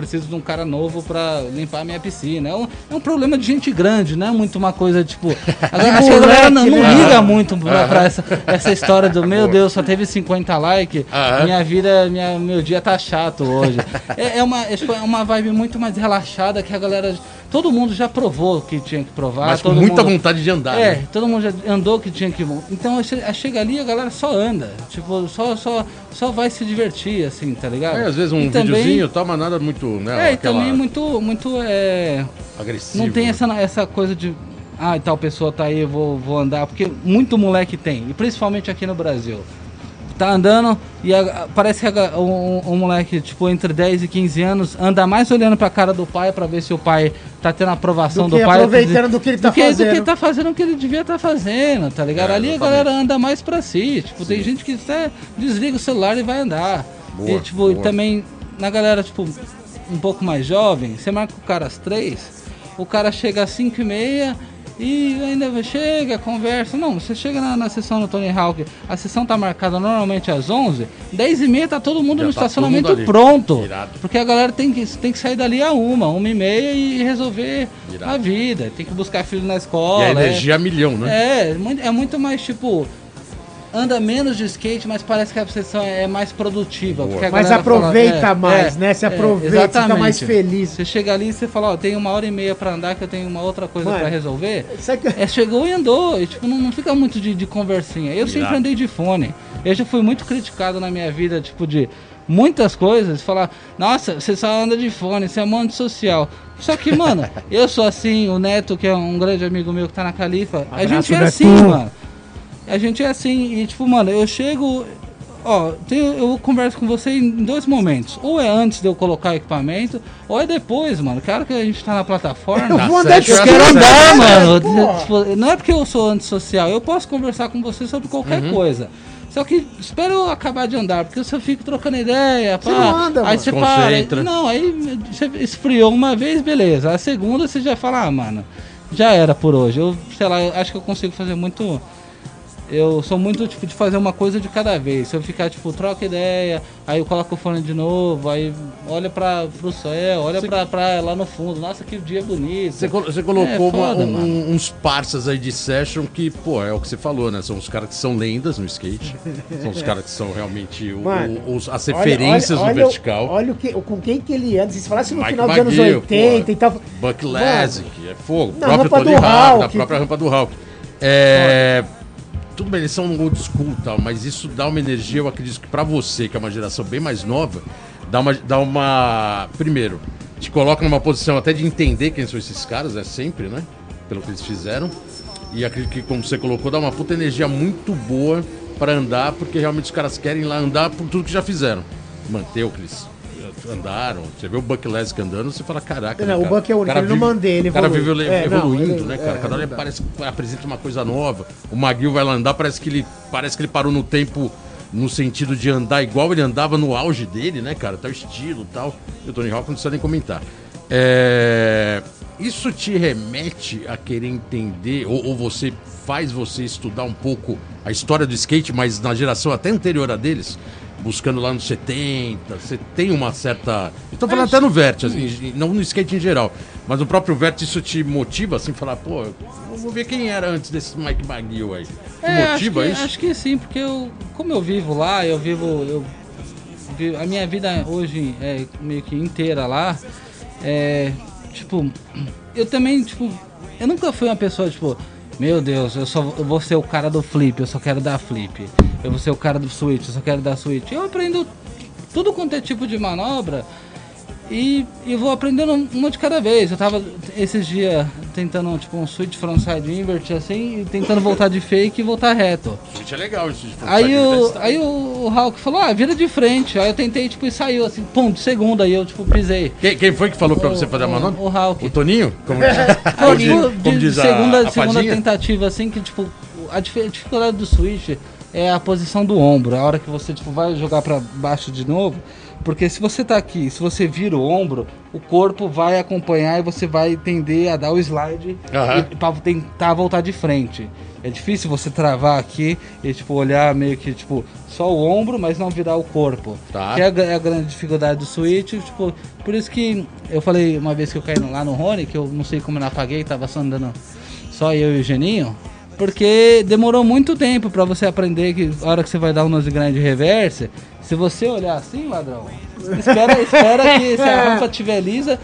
Preciso de um cara novo pra limpar a minha piscina. É um, é um problema de gente grande, não é muito uma coisa, tipo. [laughs] A, galera- acho que a galera não, não né? liga muito pra, pra essa, essa história do meu Deus, só teve 50 likes, minha vida, minha, meu dia tá chato hoje. É, é uma, é, tipo, é uma vibe muito mais relaxada que a galera. Todo mundo já provou o que tinha que provar. Mas com muita mundo, vontade de andar, É, né? todo mundo já andou o que tinha que. Então che- chega ali e a galera só anda. Tipo, só, só, só vai se divertir, assim, tá ligado? É, às vezes um E videozinho e tal, mas nada muito, né? É, e aquela também muito, muito é, agressivo. não tem né? essa, essa coisa de. Ah, tal pessoa tá aí, eu vou, vou andar. Porque muito moleque tem, e principalmente aqui no Brasil. Tá andando e a- parece que a- um, um moleque, tipo, entre 10 e 15 anos, anda mais olhando pra cara do pai pra ver se o pai tá tendo aprovação Do do, pai. aproveitando do que ele tá do que, Do fazendo. que tá fazendo o que ele devia estar fazendo, tá ligado? É, Ali a galera anda mais pra si. Tipo, tem gente que até desliga o celular e vai andar. Boa, e, tipo, e boa. também na galera, tipo, um pouco mais jovem, você marca o cara às três, o cara chega às 5 e meia e ainda chega, conversa. Não, você chega na, na sessão do Tony Hawk, a sessão tá marcada normalmente às 11, 10 e meia tá todo mundo Já no tá estacionamento mundo pronto. Irado. Porque a galera tem que, tem que sair dali a uma, uma e meia e resolver Irado. a vida. Tem que buscar filho na E escola. a é. energia a milhão, né? É, é muito mais tipo. Anda menos de skate, mas parece que a sessão é mais produtiva. A Mas aproveita fala, é, mais, é, né? Se é, aproveita, fica exatamente. mais feliz. Você chega ali e você fala, ó, tem uma hora e meia pra andar que eu tenho uma outra coisa pra resolver. Que- É, chegou e andou. E, tipo, não, não fica muito de, de conversinha. Eu sempre andei de fone. Eu já fui muito criticado na minha vida, tipo, de muitas coisas. Falar, nossa, você só anda de fone, você é um social. Só que, mano, [laughs] eu sou assim, o Neto, que é um grande amigo meu que tá na Califa, a Abraço, gente é Neto. assim, mano. A gente é assim, e tipo, mano, eu chego. Ó, tenho- eu converso com você em dois momentos. Ou é antes de eu colocar o equipamento, ou é depois, mano. Claro que a gente tá na plataforma. Eu vou andar de session Eu quero Tá andar, mano. Porra. Tipo, não é porque eu sou antissocial, eu posso conversar com você sobre qualquer Uhum. coisa. Só que espera eu acabar de andar, porque se eu fico trocando ideia, pá, não anda, aí você Concentra. para. Não, aí você esfriou uma vez, beleza. A segunda você já fala, ah, mano, já era por hoje. Eu, sei lá, eu acho que eu consigo fazer muito. Eu sou muito tipo de fazer uma coisa de cada vez. Se eu ficar, tipo, troca ideia, aí eu coloco o fone de novo, aí olha para pro céu, olha pra praia lá no fundo. Nossa, que dia bonito. Você, colo- você colocou É, uma- foda, um- mano. uns parças aí de session que, pô, é o que você falou, né? São os caras que são lendas no skate. [laughs] são os caras que são realmente o- Mano, o- os- as Olha- referências olha- no olha o- vertical. Olha o que, com quem que ele anda. Se falasse no Mike final dos anos McGill, 80 pô, e tal. Buck Mano, Lassick, é fogo. O Na próprio rampa Tony do Hawk, da Hawk. própria rampa do Hawk. É, tudo bem, eles são old school e tal, mas isso dá uma energia, eu acredito que pra você, que é uma geração bem mais nova, dá uma. Dá uma primeiro, te coloca numa posição até de entender quem são esses caras, é sempre, né? Pelo que eles fizeram. E acredito que, como você colocou, dá uma puta energia muito boa pra andar, porque realmente os caras querem lá andar por tudo que já fizeram. Manter o andaram. Você vê o Buck Lesk andando, você fala, caraca. Não, né, o Buck é único, cara ele não vive- mandei, ele O cara evolui. vive É, não, evoluindo, ele- né, é, cara? Cada hora é ele parece que apresenta uma coisa nova. O Maguil vai lá andar, parece que ele, parece que ele parou no tempo no sentido de andar igual ele andava no auge dele, né, cara? Tal estilo e tal. E o Tony Hawk não precisa nem comentar. É, Isso te remete a querer entender, ou, ou você faz você estudar um pouco a história do skate, mas na geração até anterior a deles? Buscando lá nos 70. Você tem uma certa. Estou falando até no Vert, assim, não no skate em geral. Mas no próprio Vert isso te motiva, assim, falar, pô, eu vou ver quem era antes desse Mike McGill aí. Te É, acho motiva que, isso? acho que sim, porque eu, como eu vivo lá, eu vivo, eu a minha vida hoje é meio que inteira lá, é, tipo, eu também, tipo, eu nunca fui uma pessoa, tipo, meu Deus, eu só eu vou ser o cara do flip, eu só quero dar flip. Eu vou ser o cara do switch, eu só quero dar switch. Eu aprendo tudo quanto é tipo de manobra e, e vou aprendendo uma de cada vez. Eu tava esses dias tentando tipo um switch frontside invert assim, e tentando voltar de fake e voltar reto. Isso é legal isso de Aí o, aí o Hulk falou, ah, vira de frente. Aí eu tentei, tipo, e saiu assim, pum, de segunda, aí eu, tipo, pisei. Quem, quem foi que falou pra você fazer a O- manobra? O Hulk. O Toninho? Como, [laughs] como diz, tipo, como de, diz a, segunda, a segunda tentativa, assim, que, tipo, a dif- dificuldade do switch é a posição do ombro. A hora que você, tipo, vai jogar pra baixo de novo. Porque se você tá aqui, se você vira o ombro, o corpo vai acompanhar e você vai tender a dar o slide Aham. e, pra tentar voltar de frente. É difícil você travar aqui e, tipo, olhar meio que, tipo, só o ombro, mas não virar o corpo. Tá. Que é a, é a grande dificuldade do switch, tipo, por isso que eu falei uma vez que eu caí lá no Rony, que eu não sei como eu não apaguei, tava só andando só eu e o Geninho, porque demorou muito tempo pra você aprender que a hora que você vai dar um nose grind reverse, se você olhar assim, ladrão, espera, espera que se a rampa tiver lisa,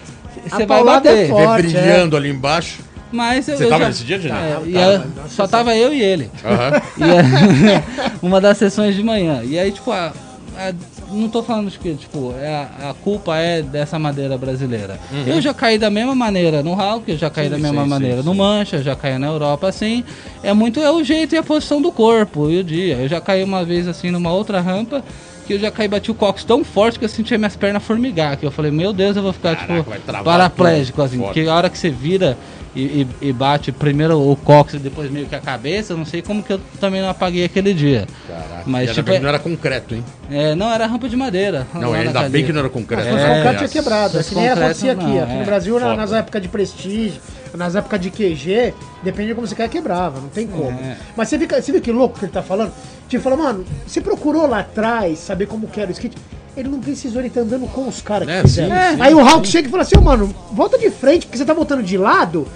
você vai paulada é bater. forte. Brilhando ali embaixo. Mas eu, Você eu tava já- nesse dia, Geninho? É, tava. a- só tava eu e ele. Aham. E é [laughs] uma das sessões de manhã. E aí, tipo, a, a- não tô falando de que, tipo, é a, a culpa é dessa madeira brasileira. Eu já caí da mesma maneira no Hulk, eu já caí da mesma Uhum. sim, maneira sim, no sim. Mancha, já caí na Europa assim. É muito é o jeito e a posição do corpo e o dia. Eu já caí uma vez assim numa outra rampa. Que eu já caí e bati o cox tão forte que eu sentia minhas pernas formigar. Que eu falei, meu Deus, eu vou ficar, Caraca, tipo, paraplégico, assim. Foda. Porque a hora que você vira e, e- e bate primeiro o cox e depois meio que a cabeça, eu não sei como que eu também não apaguei aquele dia. Caraca. Mas, tipo, é- não era concreto, hein? É, não, era rampa de madeira. Não, ainda bem que não era concreto. Fosse É, concreto, tinha quebrado. É que nem acontecia aqui. concreto, Aqui não, no é. Brasil, na- nas épocas de prestígio, nas épocas de QG, depende de como você quer, quebrava. Não tem como. É. Mas você, fica, você viu que louco que ele tá falando? Tipo, falou, mano, você procurou lá atrás saber como que era o skate? Ele não precisou, ele tá andando com os caras É, que fizeram. sim, sim, Aí o Hulk sim. chega e fala assim, ô mano, volta de frente, porque você tá voltando de lado.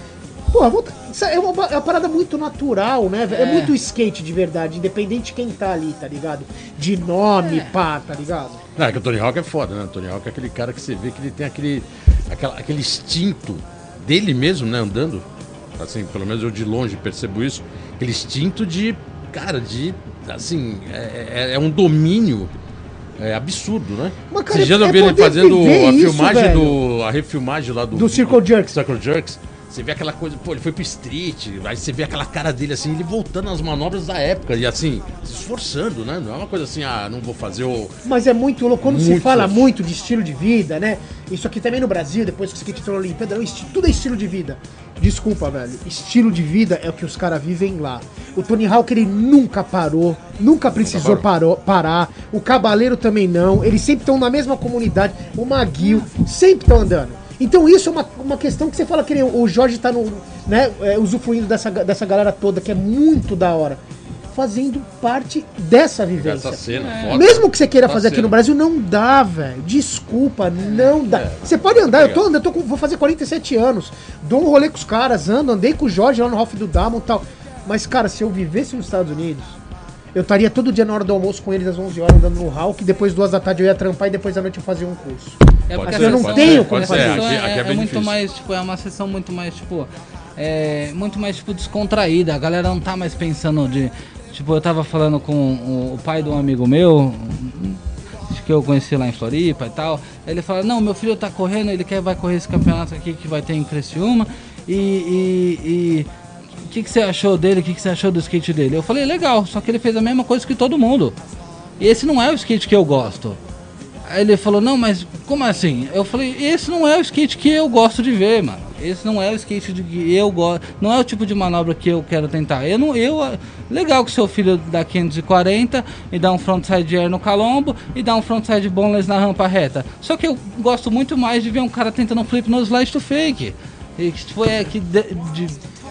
Isso é uma, é uma parada muito natural, né? É. É. muito skate de verdade, independente de quem tá ali, tá ligado? De nome, pá, tá ligado? Não, é que o Tony Hawk é foda, né? O Tony Hawk é aquele cara que você vê que ele tem aquele, aquela, aquele instinto dele mesmo, né? Andando. Assim, pelo menos eu de longe percebo isso. Aquele instinto de, cara, de, assim, é, é- é um domínio é, absurdo, né? Mas, cara, Esses dias é eu vi ele fazendo a isso, filmagem velho. do. a refilmagem lá do. Do Circle Jerks. Circle Jerks. Você vê aquela coisa, pô, ele foi pro street, aí você vê aquela cara dele assim, ele voltando às manobras da época, e assim, se esforçando, né? Não é uma coisa assim, ah, não vou fazer o. Mas é muito louco. Quando se Muito fala louco. muito de estilo de vida, né? Isso aqui também no Brasil, depois que o skate na Olimpíada, esti- tudo é estilo de vida. Desculpa, velho. Estilo de vida é o que os caras vivem lá. O Tony Hawk, ele nunca parou, nunca precisou parou, parar. O Cabaleiro também não. Eles sempre estão na mesma comunidade. O Maguil, sempre estão andando. Então isso é uma, uma questão que você fala que nem o Jorge tá no, né, é, usufruindo dessa, dessa galera toda, que é muito da hora. Fazendo parte dessa vivência. Essa cena, foda. Mesmo que você queira Tá fazer aqui sendo. no Brasil, não dá, velho. Desculpa, não dá. Você pode andar, eu tô andando, eu tô com- vou fazer 47 anos. Dou um rolê com os caras, ando, andei com o Jorge lá no Ralph do Damon e tal. Mas, cara, se eu vivesse nos Estados Unidos, eu estaria todo dia na hora do almoço com eles às 11 horas andando no Hulk, depois duas da tarde eu ia trampar e depois da noite eu fazia um curso. É porque ser, a eu não sessão tenho é- como a fazer. sessão Aqui- é, aqui é é bem muito difícil. mais, tipo, é uma sessão muito mais, tipo, é muito mais, tipo, descontraída. A galera não tá mais pensando de, tipo, eu tava falando com o, o pai de um amigo meu, que eu conheci lá em Floripa e tal. Ele fala, não, meu filho tá correndo, ele quer vai correr esse campeonato aqui que vai ter em Criciúma e, e, e o que, que você achou dele? O que, que você achou do skate dele? Eu falei, legal, só que ele fez a mesma coisa que todo mundo. E esse não é o skate que eu gosto. Aí ele falou, não, mas como assim? Eu falei, esse não é o skate que eu gosto de ver, mano. Esse não é o skate que eu gosto. Não é o tipo de manobra que eu quero tentar. Eu não. Eu, legal que seu filho dá 540 e dá um frontside air no calombo e dá um frontside boneless na rampa reta. Só que eu gosto muito mais de ver um cara tentando um flip no slide to fake. E que foi é, que de, de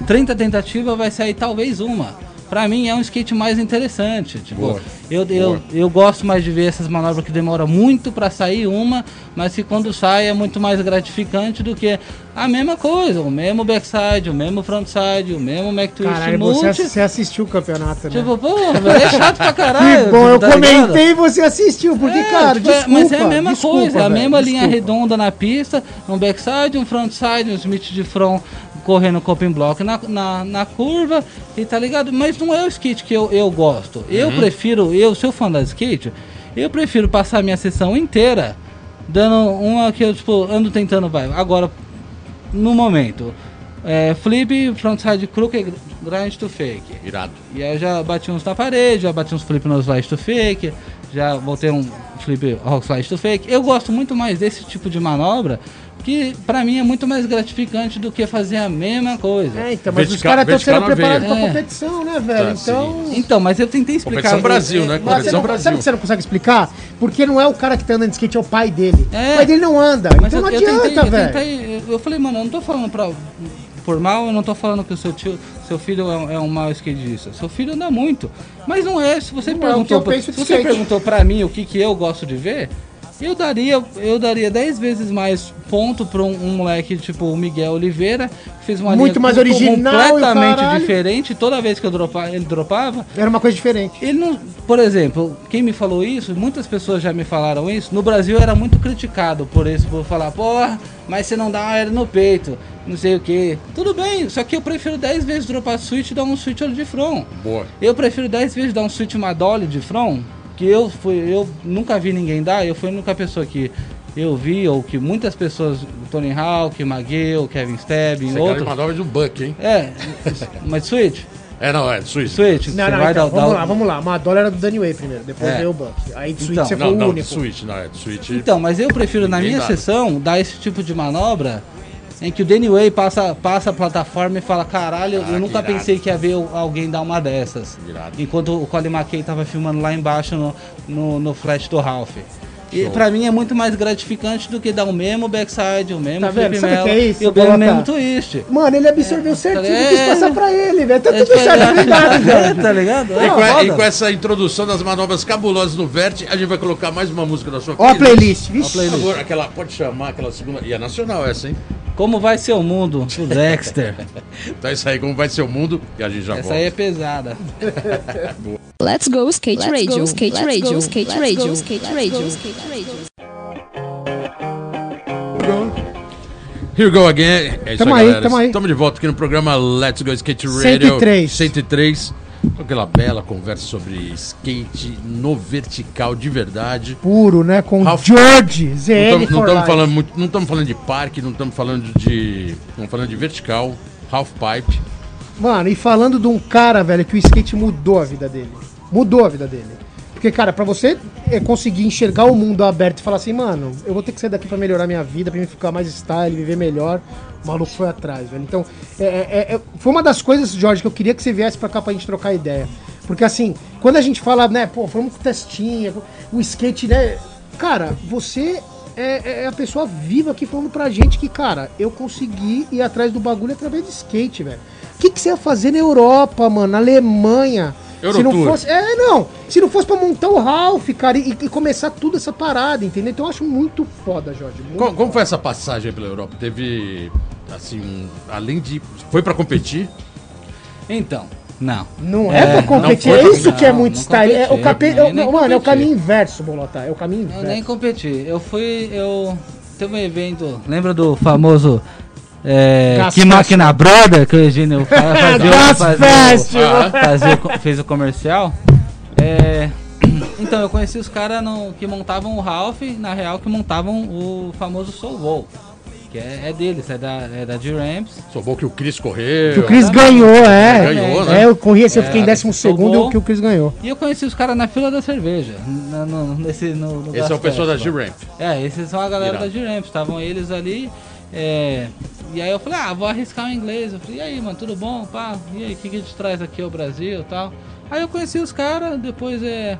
30 tentativas vai sair talvez uma. Pra mim é um skate mais interessante. Tipo, Boa. eu, eu, Boa. eu gosto mais de ver essas manobras que demora muito pra sair uma, mas que quando sai é muito mais gratificante do que a mesma coisa, o mesmo backside, o mesmo frontside, o mesmo Mac Twist Caralho, você, multi. você assistiu o campeonato, né? Tipo, pô, velho, é chato pra caralho. que bom, eu tá ligado? comentei e você assistiu, porque, É, cara, tipo, é- desculpa. mas é a mesma desculpa, coisa, é a velho, mesma linha desculpa. redonda na pista, um backside, um frontside, um Smith de front correndo coping block na, na, na curva, e tá ligado? Mas não é o skate que eu, eu gosto. Eu Uhum. prefiro, eu sou fã da skate, eu prefiro passar minha sessão inteira dando uma que eu, tipo, ando tentando, vai, agora, no momento, é, flip, frontside crooked, grind to fake. Irado. E aí eu já bati uns na parede, já bati uns flip no slide to fake, já voltei um flip rock slide to fake. Eu gosto muito mais desse tipo de manobra, que pra mim é muito mais gratificante do que fazer a mesma coisa. É, então, mas os caras estão sendo preparados pra É. competição, né, velho? Tá, então. sim. Então, mas eu tentei explicar. Competição Brasil, É, né? Competição não, Brasil. sabe que você não consegue explicar? Porque não é o cara que tá andando de skate, é o pai dele. É. O pai dele não anda. Mas então eu, não eu adianta, tentei, eu velho. tentei, eu, eu falei, mano, eu não tô falando pra, por mal, eu não tô falando que o seu tio, seu filho é, um- é um mau skatista. Seu filho anda muito. Mas não é, se você Não é perguntou, eu pra- penso se você skate. perguntou pra mim o que, que eu gosto de ver, eu daria, eu daria 10 vezes mais ponto pra um, um moleque tipo o Miguel Oliveira, que fez uma Muito linha mais original completamente diferente. Toda vez que eu dropava, ele dropava, Era uma coisa diferente. ele não, por exemplo, quem me falou isso, muitas pessoas já me falaram isso. No Brasil era muito criticado por isso, por falar, porra, mas você não dá uma aérea no peito, não sei o que. Tudo bem, só que eu prefiro 10 vezes dropar switch e dar um switch de front. Boa. Eu prefiro 10 vezes dar um switch Madolly de front, que eu fui, eu nunca vi ninguém dar, eu fui a única pessoa que eu vi, ou que muitas pessoas, Tony Hawk, Magueu, Kevin Stebbing, Você outros. manobra de um buck, hein? É, mas switch, É, não, é, Suíça. switch, Não, você não, vai então, dar, vamos dar- lá, vamos lá. Uma dólar era do Danny Way primeiro, depois É. veio o Buck. Aí de Switch Então. você foi Não, o não, único. Switch, não, é Switch. Então, mas eu prefiro na minha dá. sessão dar esse tipo de manobra em que o Danny Way passa, passa a plataforma e fala, caralho, Ah, eu nunca irado. pensei que ia ver alguém dar uma dessas. Irado. Enquanto o Colin McKay tava filmando lá embaixo no, no, no flash do Ralph. E Show. pra mim é muito mais gratificante do que dar o mesmo backside, o mesmo Tá vendo? flip Sabe o mel que é isso, e o mesmo, mesmo twist. Mano, ele absorveu certinho o que quis É. passar pra ele, velho. Tá É, tudo certo, obrigado, é, velho. tá ligado? E É, com, e foda. com essa introdução das manobras cabulosas no Vert, a gente vai colocar mais uma música da sua Ó a playlist, Ó a vixe. Por playlist. favor, aquela, pode chamar aquela segunda. E é nacional essa, hein? Como vai ser o mundo? O Dexter. [laughs] Então é isso aí, como vai ser o mundo. E a gente já Essa volta. aí é pesada. [laughs] Let's go skate Let's radio, go, skate let's radio, go, skate let's radio, go, skate let's radio, go, skate radio. Here we go again. É isso Tamo aí, aí, galera. tamo aí. Estamos de volta aqui no programa Let's Go Skate Radio 103. 103. Com aquela bela conversa sobre skate no vertical de verdade. Puro, né? Com Ralph- George, Não ZL estamos for life. falando muito, não estamos falando de parque, não estamos falando de, estamos falando de vertical, half pipe. Mano, e falando de um cara, velho, que o skate mudou a vida dele. Mudou a vida dele. Porque, cara, pra você eh, conseguir enxergar o mundo aberto e falar assim, mano, eu vou ter que sair daqui pra melhorar minha vida, pra me ficar mais style, viver melhor, o maluco foi atrás, velho. Então, é, é- é- foi uma das coisas, Jorge, que eu queria que você viesse pra cá pra gente trocar ideia. Porque, assim, quando a gente fala, né, pô, vamos com testinha, o skate, né, cara, você é, é a pessoa viva aqui falando pra gente que, cara, eu consegui ir atrás do bagulho através de skate, velho. O que, que você ia fazer na Europa, mano, na Alemanha? Se não fosse. É, não. Se não fosse pra montar o Ralph, cara, e, e começar tudo essa parada, entendeu? Então eu acho muito foda, Jorge. muito Como, como foi essa passagem pela Europa? Teve, assim, um- além de... Foi pra competir? Então, não. Não é, É, pra competir, não é isso que é não, muito não style. É, o competi, cape... nem- é mano, é o competi. caminho inverso, Bolota. É o caminho Eu inverso. nem competi. Eu fui. Eu. Teve um evento. Lembra do famoso. É, que máquina brother que o Eugênio [laughs] fez o comercial. É, [clears throat] então eu conheci os caras que montavam o Ralph, na real que montavam o famoso Soul Wall. Que é, é deles, é da, é da G-Ramps. Sou bom que o Chris correu. Que o Chris ganhou, é. Ganhou, né? É, eu corri esse, eu fiquei em É, décimo segundo e sobrou. o que o Chris ganhou. E eu conheci os caras na fila da cerveja. na- no, nesse, no, no Esse é o pessoal da Festival. G-Ramp. É, esses são a galera Irado. da G-Ramp, estavam eles ali. é, e aí eu falei, ah, vou arriscar o inglês. Eu falei, e aí, mano, tudo bom? Pá, e aí, o que, que a gente traz aqui ao Brasil e tal? Aí eu conheci os caras, depois é.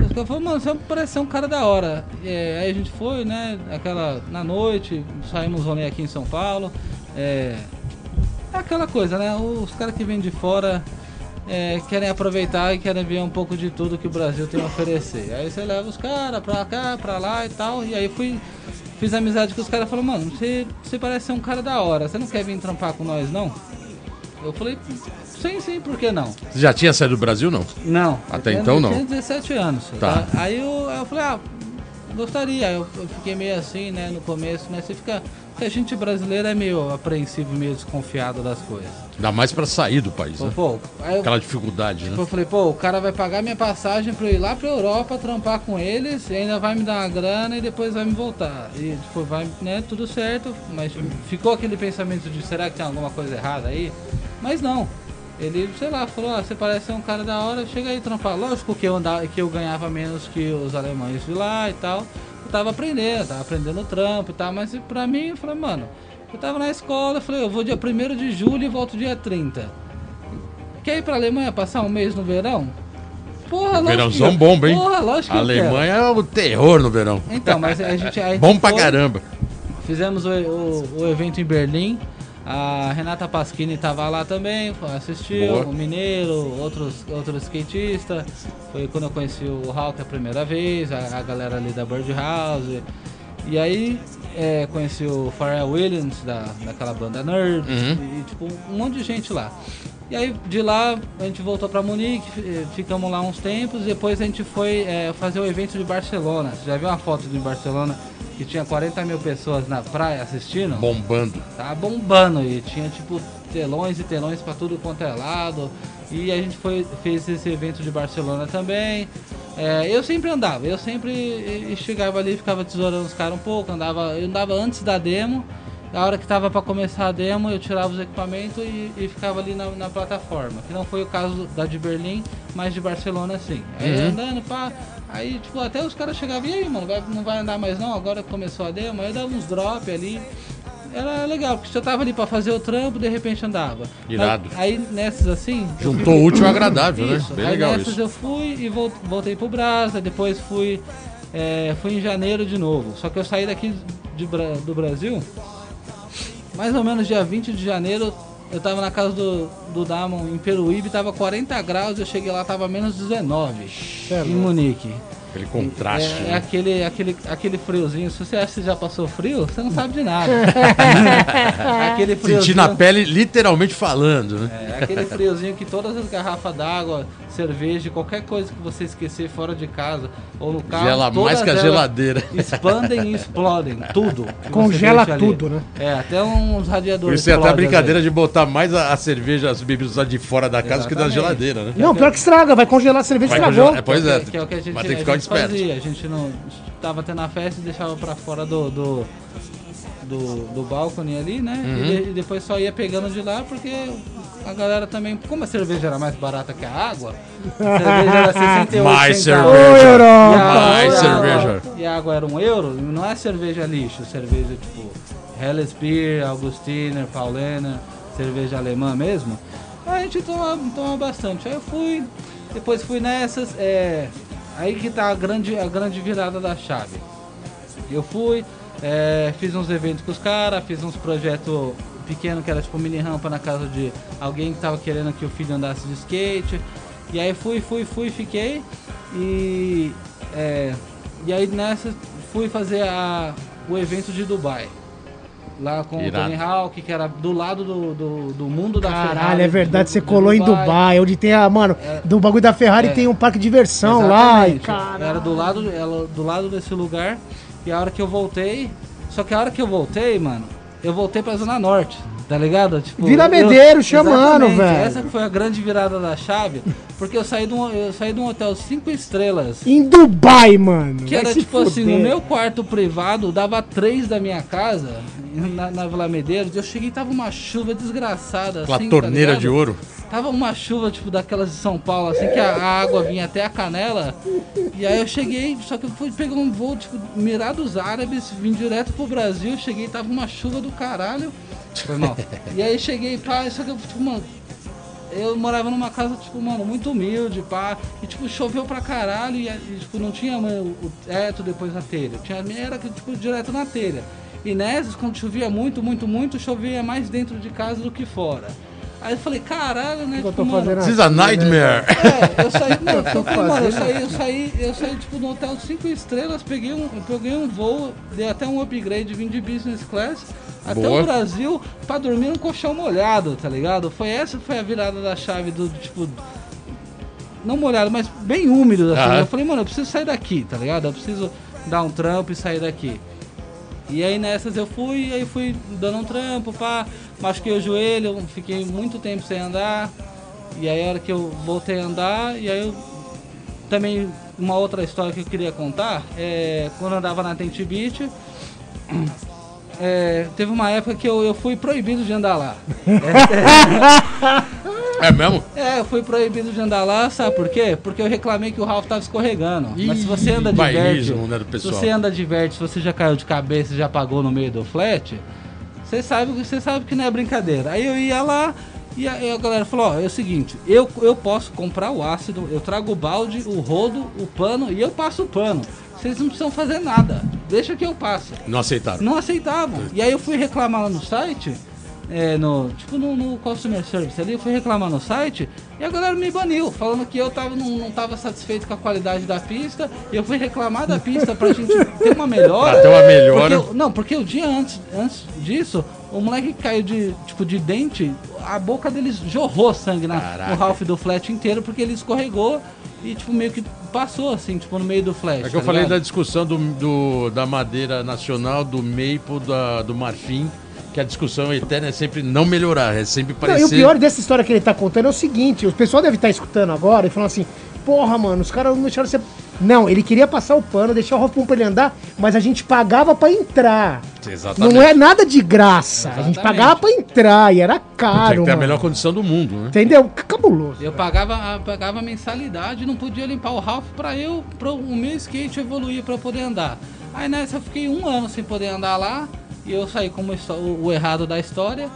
Os caras falaram, mano, você parece ser um cara da hora. É, aí a gente foi, né, aquela. Na noite, saímos rolê aqui em São Paulo. É, é aquela coisa, né? Os caras que vêm de fora é, querem aproveitar e querem ver um pouco de tudo que o Brasil tem a oferecer. Aí você leva os caras pra cá, pra lá e tal. E aí fui, fiz amizade com os caras e falaram, mano, você, você parece ser um cara da hora, você não quer vir trampar com nós não? Eu falei, sim, sim, por que não? Você já tinha saído do Brasil, não? Não. Até eu então, não. Eu tinha 17 anos. Tá. Aí eu, eu falei, ah, gostaria. Eu, eu fiquei meio assim, né, no começo, né? Você fica. Porque a gente brasileiro é meio apreensivo, meio desconfiado das coisas. Ainda mais pra sair do país, né? Pô, eu, Aquela dificuldade, né? eu falei, pô, o cara vai pagar minha passagem pra eu ir lá pra Europa, trampar com eles, e ainda vai me dar uma grana e depois vai me voltar. E tipo, vai, né, tudo certo, mas ficou aquele pensamento de será que tem alguma coisa errada aí? Mas não. Ele, sei lá, falou, ah, você parece ser um cara da hora, chega aí trampar. Lógico que eu, andava, que eu ganhava menos que os alemães de lá e tal. Eu tava aprendendo, tava aprendendo o trampo e tal, mas pra mim, eu falei, mano, eu tava na escola, eu falei, eu vou dia 1 de julho e volto dia 30. Quer ir pra Alemanha passar um mês no verão? Porra, lógico Verãozão que- bomba, hein? Porra, lógico que A eu. Alemanha é o terror no verão. Então, mas a gente. A [laughs] gente Bom pra foi, caramba. Fizemos o, o- o evento em Berlim. A Renata Pasquini tava lá também, assistiu, Boa. o Mineiro, outros, outros skatistas. Foi quando eu conheci o Hulk a primeira vez, a, a galera ali da Birdhouse. E aí é, conheci o Pharrell Williams, da, daquela banda Nerd, Uhum. e tipo, um monte de gente lá. E aí de lá a gente voltou pra Munique, fi- ficamos lá uns tempos, depois a gente foi é, fazer o evento de Barcelona. Você já viu uma foto de Barcelona que tinha 40 mil pessoas na praia assistindo? Bombando. Tava bombando e tinha tipo telões e telões pra tudo quanto é lado. E a gente foi, fez esse evento de Barcelona também. É, eu sempre andava, eu sempre eh, chegava ali, ficava tesourando os caras um pouco, andava, eu andava antes da demo. A hora que tava pra começar a demo, eu tirava os equipamentos e, e ficava ali na, na plataforma. Que não foi o caso da de Berlim, mas de Barcelona sim. Aí Uhum. andando, pá. Aí, tipo, até os caras chegavam, e aí, mano, vai- não vai andar mais não? Agora que começou a demo, aí dava uns drop ali. Era legal, porque você tava ali pra fazer o trampo, de repente andava. Irado. Aí, aí nessas assim. Juntou fui- o útil ao agradável, né? Bem aí legal nessas isso. eu fui e vol- voltei pro Brasa, depois fui. é, fui em janeiro de novo. Só que eu saí daqui de do Brasil, mais ou menos dia 20 de janeiro, eu tava na casa do, do Damon em Peruíbe, tava 40 graus, eu cheguei lá, tava menos 19 em Munique. Aquele contraste. É, é né? aquele, aquele, aquele friozinho. Se você acha que você já passou frio, você não sabe de nada. [laughs] aquele friozinho. Sentir na pele, literalmente falando, né? É, aquele friozinho que todas as garrafas d'água, cerveja, qualquer coisa que você esquecer fora de casa ou no carro. Gela todas mais que a geladeira. [laughs] Expandem e explodem, tudo. Congela tudo, né? É, até uns radiadores. isso tem até a brincadeira de botar mais a, a cerveja, as bebidas lá de fora da casa que da Exatamente. geladeira, né? Não, pior que estraga, vai congelar a cerveja, Vai estragou. congelar- é, pois é, vezes. Que é o que a gente, mas tem que ficar esperto. fazia. A gente não tava tendo a festa e deixava pra fora do, do, do, do balcone ali, né? Uhum. E, de- e depois só ia pegando de lá porque a galera também, como a cerveja era mais barata que a água, a cerveja era 68 Mais centavos. cerveja. E a Mais a cerveja. E a água era um euro, não é cerveja lixo, cerveja tipo Helles Beer, Augustiner, Paulena, cerveja alemã mesmo. A gente toma, toma bastante. Aí eu fui, depois fui nessas, é, aí que tá a grande, a grande virada da chave. Eu fui, é, fiz uns eventos com os caras, fiz uns projetos pequenos que era tipo mini rampa na casa de alguém que tava querendo que o filho andasse de skate. E aí fui, fui, fui, fiquei. E, é, e aí nessa fui fazer a, o evento de Dubai. Lá com Irado. o Tony Hawk, que era do lado do, do, do mundo da Ferrari. Caralho, é verdade, do- você colou em Dubai, onde tem a, mano, É. do bagulho da Ferrari É. tem um parque de diversão lá. E, Exatamente. cara, Era do lado, ela, do lado desse lugar. E a hora que eu voltei. Só que a hora que eu voltei, mano, eu voltei pra Zona Norte. Tá ligado? Tipo, Vira Medeiro chamando, velho. Essa foi a grande virada da chave. Porque eu saí de um, eu saí de um hotel cinco estrelas. Em Dubai, mano. Que vai era tipo assim, no meu quarto privado, dava três da minha casa, na, na Vila Medeiros, eu cheguei e tava uma chuva desgraçada. Aquela assim, tá torneira ligado? de ouro. Tava uma chuva, tipo, daquelas de São Paulo, assim, que a, a água vinha até a canela. E aí eu cheguei, só que eu fui pegar um voo, tipo, mirar dos árabes, vim direto pro Brasil, cheguei, tava uma chuva do caralho. Foi mal. E aí cheguei, pá, só que eu, tipo, mano, eu morava numa casa, tipo, mano, muito humilde, pá. E, tipo, choveu pra caralho e, e, tipo, não tinha mano, o teto depois na telha. Tinha, a minha era, tipo, direto na telha. E nessas, quando chovia muito, muito, muito, chovia mais dentro de casa do que fora. Aí eu falei, caralho, né? O que eu tipo, tô mano, fazendo This is a nightmare. é, eu saí, não, eu tô falei, mano, eu fazendo? saí, eu saí, eu saí tipo no hotel 5 estrelas, peguei um, peguei um voo, dei até um upgrade, vim de business class até Boa. o Brasil pra dormir num colchão molhado, tá ligado? Foi essa foi a virada da chave do tipo não molhado, mas bem úmido assim. Aham. Eu falei, mano, eu preciso sair daqui, tá ligado? Eu preciso dar um trampo e sair daqui. E aí nessas eu fui, aí fui dando um trampo, pá, machuquei o joelho, fiquei muito tempo sem andar. E aí a hora que eu voltei a andar, e aí eu também uma outra história que eu queria contar é quando eu andava na Tente Beach. É, teve uma época que eu, eu fui proibido de andar lá. [laughs] É mesmo? É, eu fui proibido de andar lá, sabe por quê? Porque eu reclamei que o Ralph tava escorregando. Mas se Ih, você anda de verde, né, se você anda de verde, se você já caiu de cabeça e já pagou no meio do flat, você sabe, você sabe que não é brincadeira. Aí eu ia lá e a, a galera falou, ó, é o seguinte, eu, eu posso comprar o ácido, eu trago o balde, o rodo, o pano e eu passo o pano. Vocês não precisam fazer nada. Deixa que eu passo. Não aceitaram. Não aceitavam. E aí eu fui reclamar lá no site, é, no, tipo no, no Customer Service ali, eu fui reclamar no site e a galera me baniu, falando que eu tava, não, não tava satisfeito com a qualidade da pista. E eu fui reclamar da pista pra gente ter uma melhora. [laughs] Pra ter uma melhora. Porque eu- não, porque o dia antes, antes disso, o moleque caiu de, tipo, de dente, a boca dele jorrou sangue na, Caraca. no Ralph do flat inteiro, porque ele escorregou e, tipo, meio que passou, assim, tipo, no meio do flat. É que eu tá falei da ligado? discussão do, do- da madeira nacional, do maple, da, do marfim, que a discussão eterna é sempre não melhorar, é sempre Não, parecer... e o pior dessa história que ele tá contando é o seguinte: o pessoal deve estar escutando agora e falando assim, porra, mano, os caras não deixaram você. Não, ele queria passar o pano, deixar o Ralph pra ele andar, mas a gente pagava pra entrar. Exatamente. Não é nada de graça. A gente Exatamente. pagava pra entrar e era Tinha caro. que ter a melhor condição do mundo, né? Entendeu? Cabuloso. Eu pagava, a- pagava mensalidade, não podia limpar o Ralph pra eu, para o meu skate evoluir pra eu poder andar. Aí nessa eu fiquei um ano sem poder andar lá e eu saí como o errado da história.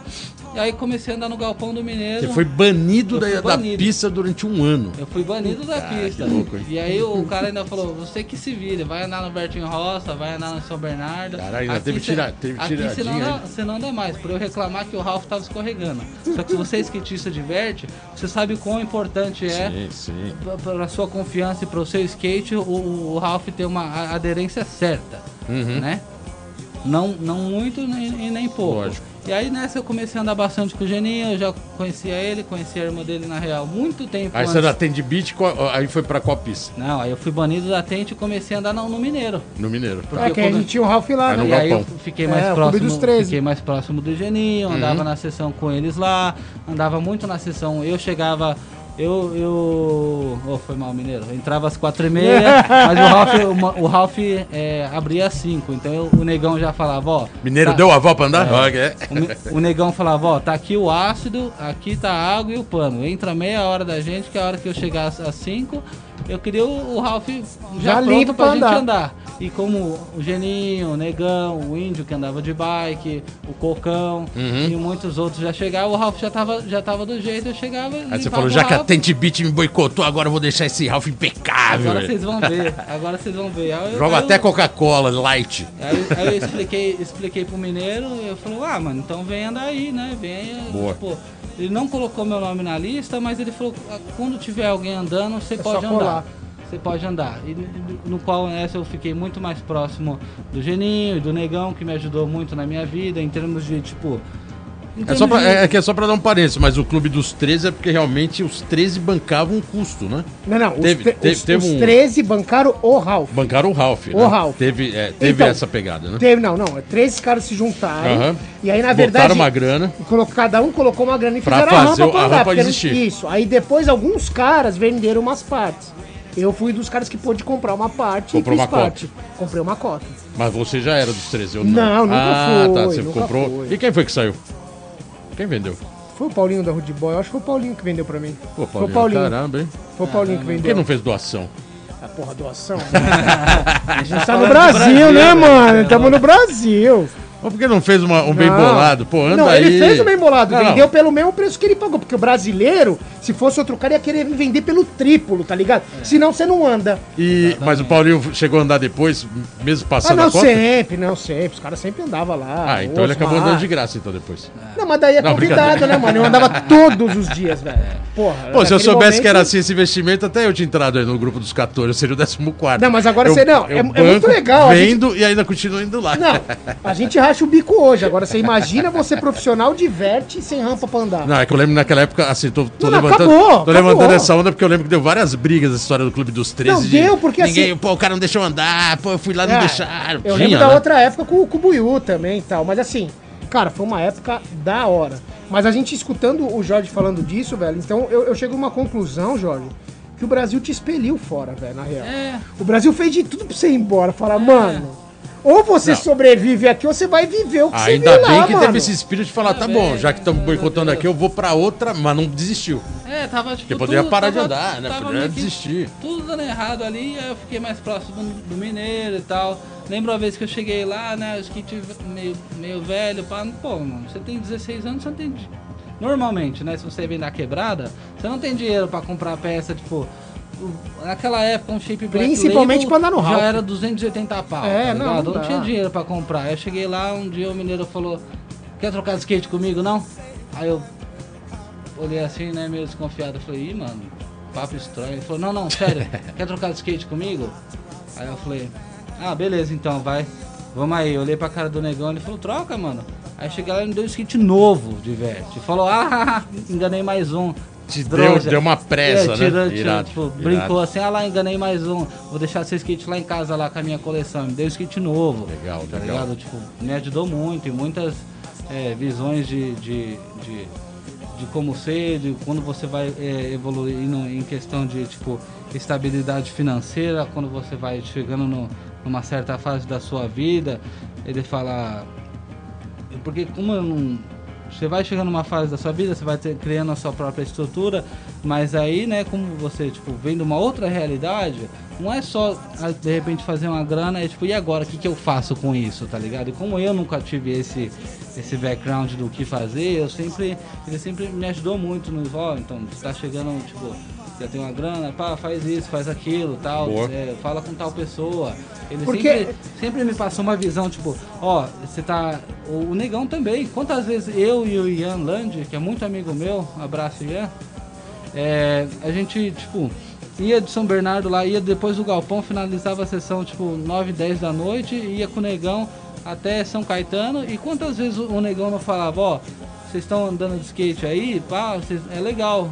E aí comecei a andar no galpão do Mineiro. Você foi banido, da, da banido. pista durante um ano. Eu fui banido da pista. que louco, e aí o cara ainda falou, você que se vire, vai andar no Bertinho Roça, vai andar no São Bernardo. Caralho, ainda teve cê- tira- teve Aqui você não, anda, você não anda mais, por eu reclamar que o Ralph tava escorregando. Só que se você é skatista de verde, você sabe quão importante é para sua confiança e para o seu skate, o, o Ralph ter uma aderência certa, Uhum. né? Não, não muito nem, e nem pouco. Lógico. E aí nessa eu comecei a andar bastante com o Geninho, eu já conhecia ele, conhecia a irmã dele na real muito tempo Aí antes. você atende beat, qual- aí foi pra qual pista? Não, aí eu fui banido da tente e comecei a andar no, no Mineiro. No Mineiro. Porque É que a gente tinha o Ralph lá, É, né? e aí eu fiquei É, mais o Clube dos próximo, 13. fiquei mais próximo do Geninho, Uhum. andava na sessão com eles lá, andava muito na sessão. Eu chegava, eu, eu, oh, foi mal mineiro. Eu entrava às quatro e meia, [laughs] mas o Ralph, o, o Ralph é, abria às cinco. Então eu- o negão já falava, ó. Mineiro tá- deu a volta pra andar? É. É. o, o negão falava, ó, tá aqui o ácido, aqui tá a água e o pano. Entra meia hora da gente, que é a hora que eu chegar às às 5, eu queria o, o Ralph já, Já pronto limpo pra, pra gente andar. andar. E como o Geninho, o Negão, o Índio que andava de bike, o Cocão Uhum. e muitos outros já chegavam, o Ralph já tava, já tava do jeito, eu chegava Aí você falou, já que a. Tente Beat me boicotou, agora eu vou deixar esse Ralph impecável. Agora vocês vão ver, agora vocês vão ver. Aí Joga aí até Coca-Cola, light. Aí, aí eu expliquei, expliquei pro mineiro, eu falei, ah, mano, então vem andar aí, né? Vem. Boa. Pô, ele não colocou meu nome na lista, mas ele falou, "Ah, quando tiver alguém andando, você É pode andar. colar. Você pode andar. E no- no qual nessa eu fiquei muito mais próximo do Geninho e do Negão, que me ajudou muito na minha vida, em termos de, tipo. É, só pra, é, é que é só pra dar um parênteses, mas o Clube dos 13 é porque realmente os 13 bancavam um custo, né? Não, não. Teve- os, teve- os- teve os um- 13 bancaram o Ralph. Bancaram o Ralph. O né? Ralph. Teve, é, teve Então, essa pegada, né? Teve, não, não. Três caras se juntaram. Aham. E aí, na Botaram verdade. uma grana. colo- Cada um colocou uma grana e Pra fizeram a fazer rampa a andar. rampa não- existir. Isso. Aí depois alguns caras venderam umas partes. Eu fui dos caras que pôde comprar uma parte Comprou e uma cota. parte. Comprei uma cota. Mas você já era dos 13, ou Não, nunca ah, fui, tá, você comprou. fui. E quem foi que saiu? Quem vendeu? Foi o Paulinho da Rude Boy. Eu acho que foi o Paulinho que vendeu pra mim. Pô, foi o Paulinho, Paulinho. caramba, hein? Foi o Paulinho que Por vendeu. que não fez doação? A porra, doação. [laughs] a gente tá no Brasil, Brasil, né, né? mano? Tamo no Brasil. Mas por que não fez uma- um bem Não. bolado? Pô, anda Não, aí. ele fez o bem bolado, Não, não. vendeu pelo mesmo preço que ele pagou, porque o brasileiro, se fosse outro cara, ia querer vender pelo triplo, tá ligado? É. Senão você não anda. E, mas o Paulinho chegou a andar depois, mesmo Ah, passando não a cota? sempre, não sempre. Os caras sempre andavam lá. Ah, então ele acabou Osmar. andando de graça então depois. Não, mas daí é Não, convidado, né, mano? Eu andava todos os dias, velho. Porra. Pô, se eu soubesse que era momento- assim esse investimento, até eu tinha entrado aí no grupo dos 14, eu seria o 14. Não, mas agora você- não, é- é muito banco, legal, a gente- Vendo e ainda continuo indo lá. Não, a gente [laughs] racha o bico hoje. Agora você imagina você profissional, diverte sem rampa pra andar. Não, é que eu lembro naquela época, assim, tô, tô Não, não, levantando, acabou, tô levantando acabou. essa onda porque eu lembro que deu várias brigas essa história do Clube dos 13. Não, de deu, porque ninguém, assim- Pô, o cara não deixou andar, pô, eu fui lá, não É, deixaram. Eu Tinha, lembro da né? outra época com, com o Buiú também e tal. Mas assim, cara, foi uma época da hora. Mas a gente escutando o Jorge falando disso, velho, então eu, eu chego a uma conclusão, Jorge, que o Brasil te expeliu fora, velho, na real. É. O Brasil fez de tudo pra você ir embora. Falar, mano, ou você Não. sobrevive aqui ou você vai viver o que você Ainda viu bem lá, que mano. teve esse espírito de falar, tá bem, bom, já que estamos é, boicotando é. aqui, eu vou pra outra, mas não desistiu. É, tava tipo. Porque poderia parar de tava- andar, né? Poderia desistir. Tudo dando errado ali, aí eu fiquei mais próximo do, Mineiro e tal. Lembro uma vez que eu cheguei lá, né? Os kits meio, meio velho, pá. Pô, mano, você tem 16 anos, você não tem. Normalmente, né? Se você vem da quebrada, você não tem dinheiro pra comprar peça, tipo. Naquela época, um shape Black Principalmente pra andar no já Ralph. era 280 pau. É, tá não, não não tinha dinheiro pra comprar. Eu cheguei lá, um dia o mineiro falou: Quer trocar de skate comigo, não? Aí eu olhei assim, né, meio desconfiado. Eu falei, ih, mano, papo estranho. Ele falou, não, não, sério, [laughs] quer trocar de skate comigo? Aí eu falei, ah, beleza, então, vai. Vamos aí. Eu olhei pra cara do negão, ele falou, troca, mano. Aí cheguei lá e me deu um skate novo de verte. Falou, ah, [laughs] enganei mais um. Te deu, deu uma pressa, É, tirou- né? tirou, tipo, brincou assim, ah lá, enganei mais um. Vou deixar seu skate lá em casa lá com a minha coleção. Me deu um skate novo. Legal, tá legal. ligado? Tipo, me ajudou muito em muitas é, visões de, de, de, de como ser, de quando você vai é, evoluindo em questão de tipo estabilidade financeira, quando você vai chegando no- numa certa fase da sua vida. Ele fala. Porque como eu não. Você vai chegando numa fase da sua vida, você vai ter, criando a sua própria estrutura, mas aí, né, como você, tipo, vem de uma outra realidade, não é só, ah, de repente, fazer uma grana, é tipo, e agora, o que, que eu faço com isso, tá ligado? E como eu nunca tive esse, esse background do que fazer, eu sempre, ele sempre me ajudou muito nos, ó, então, você tá chegando, tipo, você tem uma grana, pá, faz isso, faz aquilo, tal, é, fala com tal pessoa. Ele Porque- sempre, sempre me passou uma visão, tipo, ó, você tá. O, o Negão também. Quantas vezes eu e o Ian Land, que é muito amigo meu, abraço Ian, é, a gente, tipo, ia de São Bernardo lá, ia depois do Galpão, finalizava a sessão, tipo, 9, 10 da noite, ia com o Negão até São Caetano. E quantas vezes o Negão não falava, ó, vocês estão andando de skate aí, pá, vocês- é legal.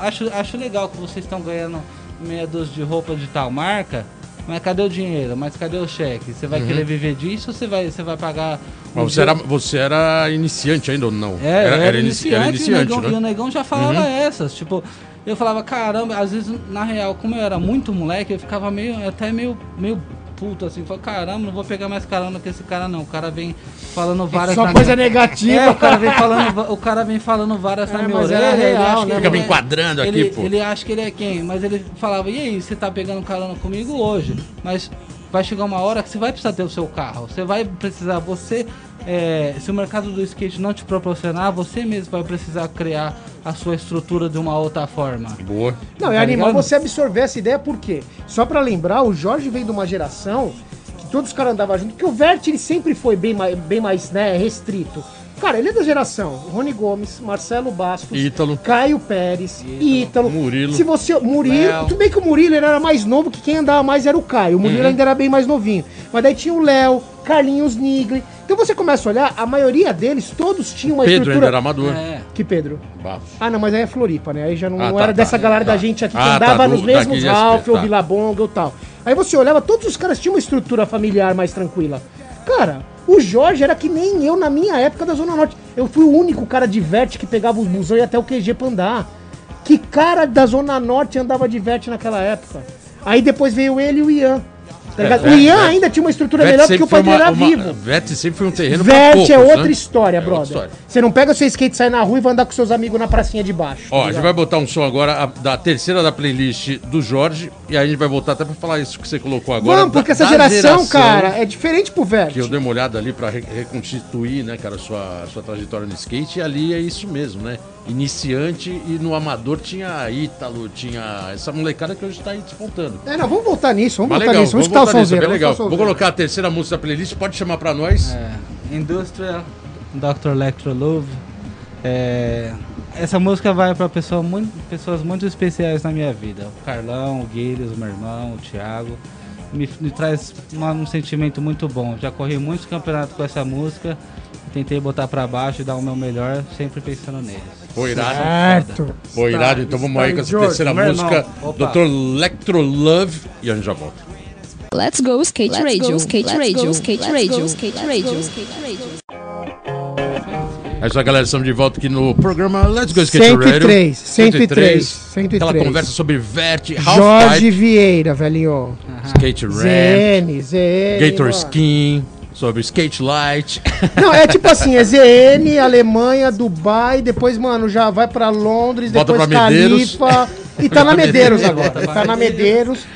Acho, acho legal que vocês estão ganhando meia dúzia de roupa de tal marca. Mas cadê o dinheiro? Mas cadê o cheque? Você vai querer viver disso ou você vai, você vai pagar. um Uhum. Mas você dia- era, você era iniciante ainda ou não? é, era, era, inici- iniciante, era iniciante, e, o negão, e o né? negão já falava essas, tipo, eu falava, caramba, às vezes, na real, como eu era muito moleque, eu ficava meio, até meio, meio puto, assim, falava, caramba, não vou pegar mais carona com esse cara não, o cara vem falando várias... Só coisa minha- negativa. É, o cara vem falando, o cara vem falando várias É, na minha orelha, ele real, acha que né, ele Fica me é- enquadrando aqui, ele, pô. Ele acha que ele é quem, mas ele falava, e aí, você tá pegando carona comigo hoje, mas vai chegar uma hora que você vai precisar ter o seu carro, você vai precisar, você, é, se o mercado do skate não te proporcionar, você mesmo vai precisar criar a sua estrutura de uma outra forma. Boa. Não, é Tá animal ligado? você absorver essa ideia, por quê? Só pra lembrar, o Jorge veio de uma geração que todos os caras andavam junto, porque o Vert ele sempre foi bem mais, bem mais né, restrito. Cara, ele é da geração Rony Gomes, Marcelo Bastos, Ítalo. Caio Pérez, Ítalo, Murilo. Se você, Murilo, Léo. tudo bem que o Murilo era mais novo, que quem andava mais era o Caio. O Murilo Uhum. ainda era bem mais novinho. Mas daí tinha o Léo, Carlinhos Nigli. Então você começa a olhar, a maioria deles, todos tinham uma Pedro ainda estrutura. era amador. É, Que Pedro? Bafo. Ah, não, mas aí é Floripa, né? Aí já não, Ah, não tá, era tá, dessa galera tá. da gente aqui que Ah, tá, andava do- nos mesmos de Ralph ou tá. Billabong ou tal. Aí você olhava, todos os caras tinham uma estrutura familiar mais tranquila. Cara, o Jorge era que nem eu na minha época da Zona Norte. Eu fui o único cara de verte que pegava os busão e até o QG pra andar. Que cara da Zona Norte andava de verte naquela época? Aí depois veio ele e o Ian. Tá ligado? o Ian ainda tinha uma estrutura Vete melhor porque o dele era vivo. Vete sempre foi um terreno Vete poucos, é outra né? história, É outra brother. história. Você não pega o seu skate, sai na rua e vai andar com seus amigos na pracinha de baixo. Ó, tá a gente vai botar um som agora a- da terceira da playlist do Jorge e aí a gente vai voltar até pra falar isso que você colocou agora. Vamos, porque da- essa da geração, cara, é diferente pro Vert. Que eu dei uma olhada ali pra re- reconstituir, né, cara, sua, sua trajetória no skate e ali é isso mesmo, né? Iniciante e no amador tinha Ítalo, tinha essa molecada que hoje tá aí despontando. É, não, vamos voltar nisso, vamos Mas voltar legal, nisso. Vamos vamos escutar o voltar nisso, é legal. Vou colocar a terceira música da playlist, pode chamar pra nós? É, Industrial, Dr. Electro Love. É, essa música vai para pessoa muito, pessoas muito especiais na minha vida. O Carlão, o Guilherme, o meu irmão, o Thiago. Me, me traz uma- um sentimento muito bom. Já corri muitos campeonatos com essa música. Tentei botar pra baixo e dar o meu melhor, sempre pensando neles. Foi irado. Certo. Foi irado, então vamos aí com essa terceira música. Dr. Electro Love, e a gente já volta. Let's go skate radio, skate radio, skate radio, skate radio, skate radio. É isso aí, galera, estamos de volta aqui no programa Let's Go Skate 103, Radio. 103, 103. Aquela conversa sobre Vert, Half Jorge Vieira, velhinho. Skate Ramp, ZN, ZN. Gator mano. Skin, sobre Skate Light. [laughs] Não, é tipo assim, é ZN, Alemanha, Dubai, depois, mano, já vai pra Londres, Volta depois. Califa. E [laughs] tá na Medeiros Medeiros. agora. Tá na Medeiros.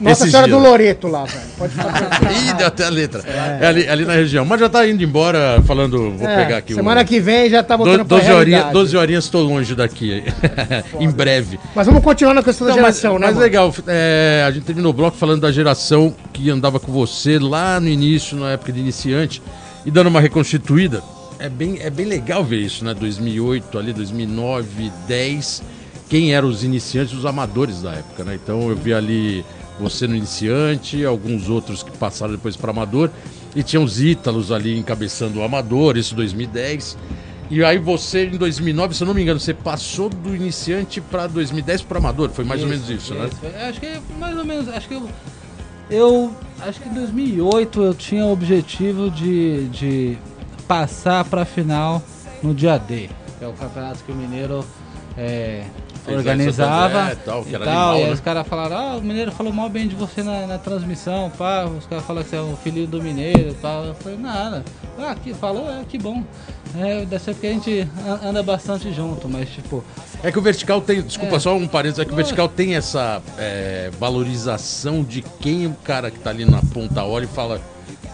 Nossa Senhora dias. do Loreto lá, velho. Pode falar. [laughs] Ih, deu até a letra. É, ali, ali na região. Mas já tá indo embora falando. Vou É, pegar aqui semana o. que vem já tá Do, voltando pra 12, horinhas, realidade. 12 horinhas estou longe daqui. [laughs] em breve. Mas vamos continuar na questão da Não, mas, geração, né, mas mano? legal, é, a gente terminou o bloco falando da geração que andava com você lá no início, na época de iniciante, e dando uma reconstituída. É bem, é bem legal ver isso, né? 2008, ali, 2009, 10. Quem eram os iniciantes, os amadores da época, né? Então eu vi ali você no iniciante, alguns outros que passaram depois para amador, e tinha os Ítalos ali encabeçando o amador, isso 2010. E aí você, em 2009, se eu não me engano, você passou do iniciante para 2010 para amador, foi mais ou menos isso, né? Isso, Acho que é mais ou menos. Acho que eu. Eu acho que em 2008 eu tinha o objetivo de, de passar pra final no dia D, que é o campeonato que o Mineiro é, Fez organizava. André, tal, que e era tal, animal, e aí né? os caras falaram: Ah, o Mineiro falou mal bem de você na, na transmissão, pá. Os caras falaram que você é o filho do Mineiro tal. Eu falei: Nada. Ah, que falou, é que bom. É, deve ser porque a gente an- anda bastante junto, mas tipo. É que o vertical tem, desculpa, É. só um parênteses, é que o vertical tem essa é, valorização de quem o cara que tá ali na ponta olha e fala: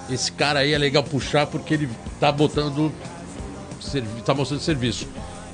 esse cara aí é legal puxar porque ele tá botando, tá mostrando serviço.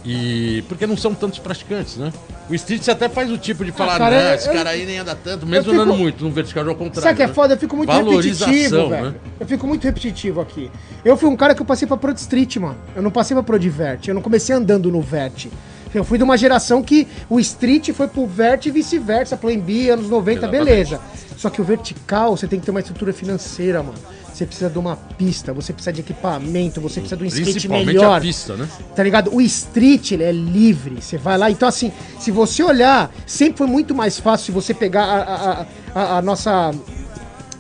E porque não são tantos praticantes, né? O Street você até faz o tipo de falar, cara, não, eu- esse eu- cara aí nem anda tanto, mesmo fico- andando muito, no vertical já é o contrário. Sabe que é né? foda? Eu fico muito repetitivo, né? velho. Eu fico muito repetitivo aqui. Eu fui um cara que eu passei pra Pro Street, mano. Eu não passei pra Pro Divert. Eu não comecei andando no Vert. Eu fui de uma geração que o Street foi pro Vert e vice-versa. Plan B, anos 90, Exatamente. beleza. Só que o vertical, você tem que ter uma estrutura financeira, mano. Você precisa de uma pista, você precisa de equipamento, você precisa de um skate Principalmente melhor. a pista, né? Tá ligado? O street, ele é livre. Você vai lá. Então, assim, se você olhar, sempre foi muito mais fácil se você pegar a, a- a- a nossa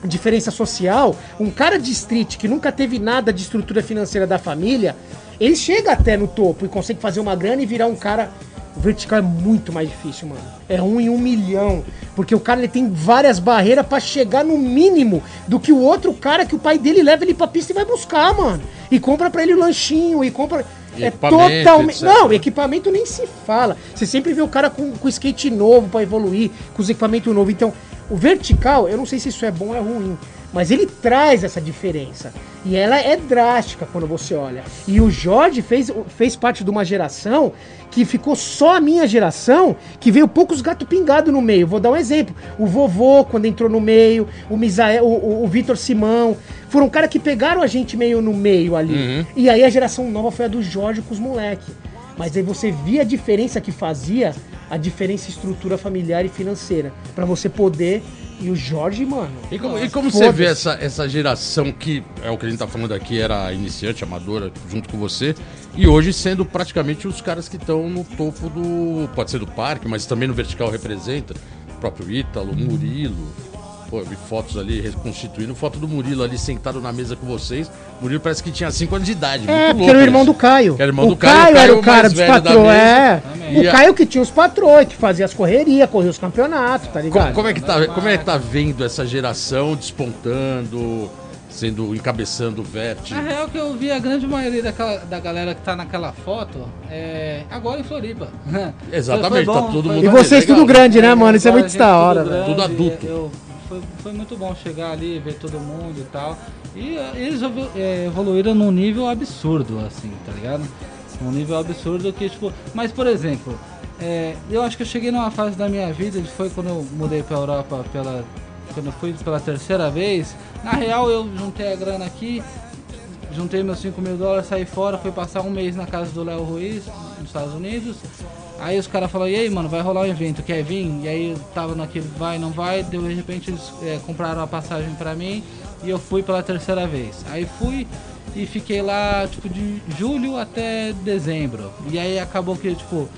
diferença social. Um cara de street que nunca teve nada de estrutura financeira da família, ele chega até no topo e consegue fazer uma grana e virar um cara. O vertical é muito mais difícil, mano. É um em um milhão. Porque o cara ele tem várias barreiras pra chegar no mínimo do que o outro cara que o pai dele leva ele pra pista e vai buscar, mano. E compra pra ele o lanchinho e compra. E é totalmente. Não, equipamento nem se fala. Você sempre vê o cara com, com skate novo pra evoluir, com os equipamentos novos. Então, o vertical, eu não sei se isso é bom ou é ruim, mas ele traz essa diferença. E ela é drástica quando você olha. E o Jorge fez, fez parte de uma geração que ficou só a minha geração, que veio poucos gato pingado no meio. Vou dar um exemplo. O vovô, quando entrou no meio, o Misael, o, o, o Vitor Simão. Foram caras que pegaram a gente meio no meio ali. E aí a geração nova foi a do Jorge com os moleques. Mas aí você via a diferença que fazia, a diferença em estrutura familiar e financeira. Pra você poder. E o Jorge, mano. E como, e como você vê essa, essa geração que, é o que a gente tá falando aqui, era iniciante, amadora, junto com você, e hoje sendo praticamente os caras que estão no topo do. Pode ser do parque, mas também no vertical representa. O próprio Ítalo, Murilo. Pô, eu vi fotos ali reconstituindo, foto do Murilo ali sentado na mesa com vocês. Murilo parece que tinha 5 anos de idade. É, muito porque era o irmão isso. do Caio. Que era irmão o do Caio, Caio o Caio era o cara dos patrões, é. O a- Caio que tinha os patrões, que fazia as correrias, corria os campeonatos, tá Co- ligado? Como, é que tá, como é que tá vendo essa geração despontando, sendo encabeçando o Vert? Na real que eu vi a grande maioria daquela, da galera que tá naquela foto é agora em Floripa. [laughs] Exatamente, Foi tá todo mundo E vocês legal. tudo grande, né, mano? Isso é muito da hora, tudo velho. Tudo grande, adulto. eu- foi, foi muito bom chegar ali, ver todo mundo e tal. E eh, eles eh, evoluíram num nível absurdo, assim, tá ligado? Num nível absurdo que, tipo. Mas, por exemplo, eh, eu acho que eu cheguei numa fase da minha vida, que foi quando eu mudei pra Europa pela. Quando eu fui pela terceira vez. Na real, eu juntei a grana aqui, juntei meus 5 mil dólares, saí fora, fui passar um mês na casa do Léo Ruiz, nos Estados Unidos. Aí os caras falaram, e aí, mano, vai rolar um evento, quer vir? E aí tava naquele vai, não vai, de repente eles é, compraram a passagem pra mim e eu fui pela terceira vez. Aí fui e fiquei lá, tipo, de julho até dezembro. E aí acabou que, tipo,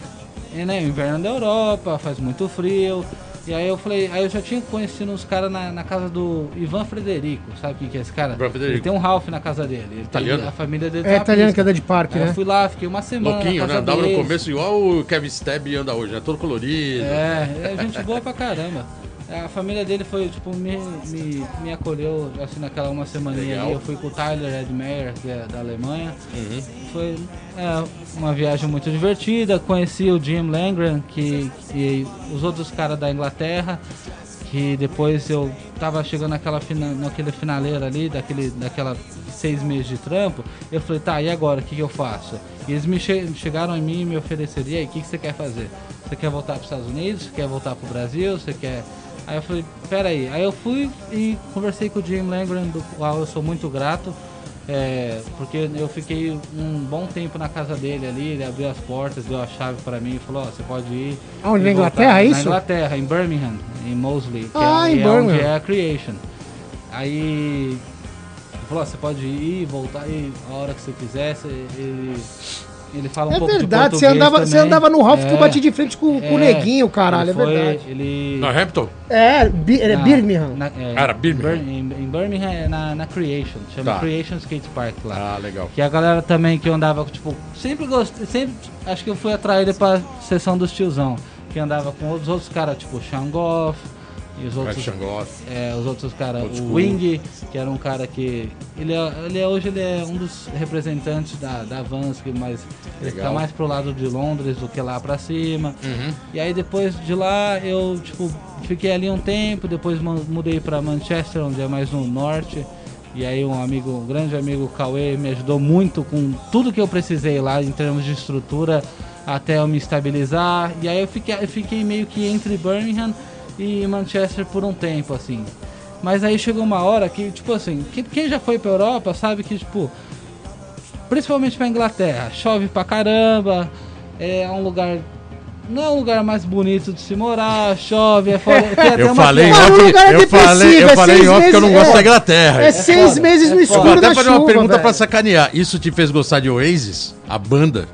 é, né, inverno da Europa, faz muito frio. E aí eu falei, aí eu já tinha conhecido uns caras na, na casa do Ivan Frederico, sabe quem que é esse cara? Ivan Frederico. Ele tem um Ralph na casa dele. Ele tem- Italiano? a família dele É tem italiano que anda de parque, Aí né? eu fui lá, fiquei uma semana Louquinho, na né? Andava no começo igual o Kevin Stab anda hoje, né? Todo colorido. É, é gente boa pra caramba. A família dele foi, tipo, me, me, me acolheu, assim, naquela uma semaninha Legal. ali. Eu fui com o Tyler Edmeyer, que é da Alemanha. Uhum. Foi é, uma viagem muito divertida. Conheci o Jim Langren, que, e os outros caras da Inglaterra. Que depois eu tava chegando naquela, fina, naquele finaleira ali, daquele, daquela seis meses de trampo. Eu falei, tá, e agora? O que, que eu faço? E eles me che- chegaram em mim e me ofereceram, e aí, o que, que você quer fazer? Você quer voltar para os Estados Unidos? Você quer voltar para o Brasil? Você quer. Aí eu falei, peraí. Aí eu fui e conversei com o Jim Langren, do qual eu sou muito grato. É, porque eu fiquei um bom tempo na casa dele ali, ele abriu as portas, deu a chave para mim e falou, ó, você pode ir. Aonde, e na voltar." Inglaterra, é Na isso? Inglaterra, em Birmingham, em Mosley, que Ah, é, em é onde Birmingham. é a Creation. Aí ele falou, ó, você pode ir, voltar aí a hora que você quiser, você- ele, ele fala um É pouco de verdade, você português andava, você também. andava no Ralph que eu É. bati de frente com, com o É, neguinho, caralho, é ele foi- verdade. Ele... Na Hampton? É, Bi- é na- Birmingham. na- é, era Birmingham. Bir- Em, em Birmingham é na, na Creation, chama Tá. Creation Skate Park lá. Ah, legal. Que a galera também que eu andava, tipo, sempre gostei, sempre acho que eu fui atraído pra sessão dos tiozão. Que andava com os outros caras, tipo, Sean Goff e os outros. É, os outros caras, Old o school. Wing, que era um cara que. Ele, é, ele é, hoje ele é um dos representantes da, da Vans, que mais, ele Legal. mais pro lado de Londres do que lá pra cima. Uhum. E aí depois de lá eu tipo fiquei ali um tempo, depois mu- mudei para Manchester, onde é mais no norte. E aí um amigo, um grande amigo Cauê me ajudou muito com tudo que eu precisei lá em termos de estrutura até eu me estabilizar. E aí eu fiquei, eu fiquei meio que entre Birmingham e Manchester por um tempo assim. Mas aí chegou uma hora que, tipo assim, quem, já foi pra Europa sabe que, tipo, principalmente pra Inglaterra, chove pra caramba, é um lugar. Não é um lugar mais bonito de se morar, chove, é foda. [laughs] Eu uma falei off, o é eu falei, eu é falei em off que eu não meses, gosto é. da Inglaterra. É seis foda, meses é no escuro vou até fazer chuva, uma pergunta velho. pra sacanear. Isso te fez gostar de Oasis? A banda?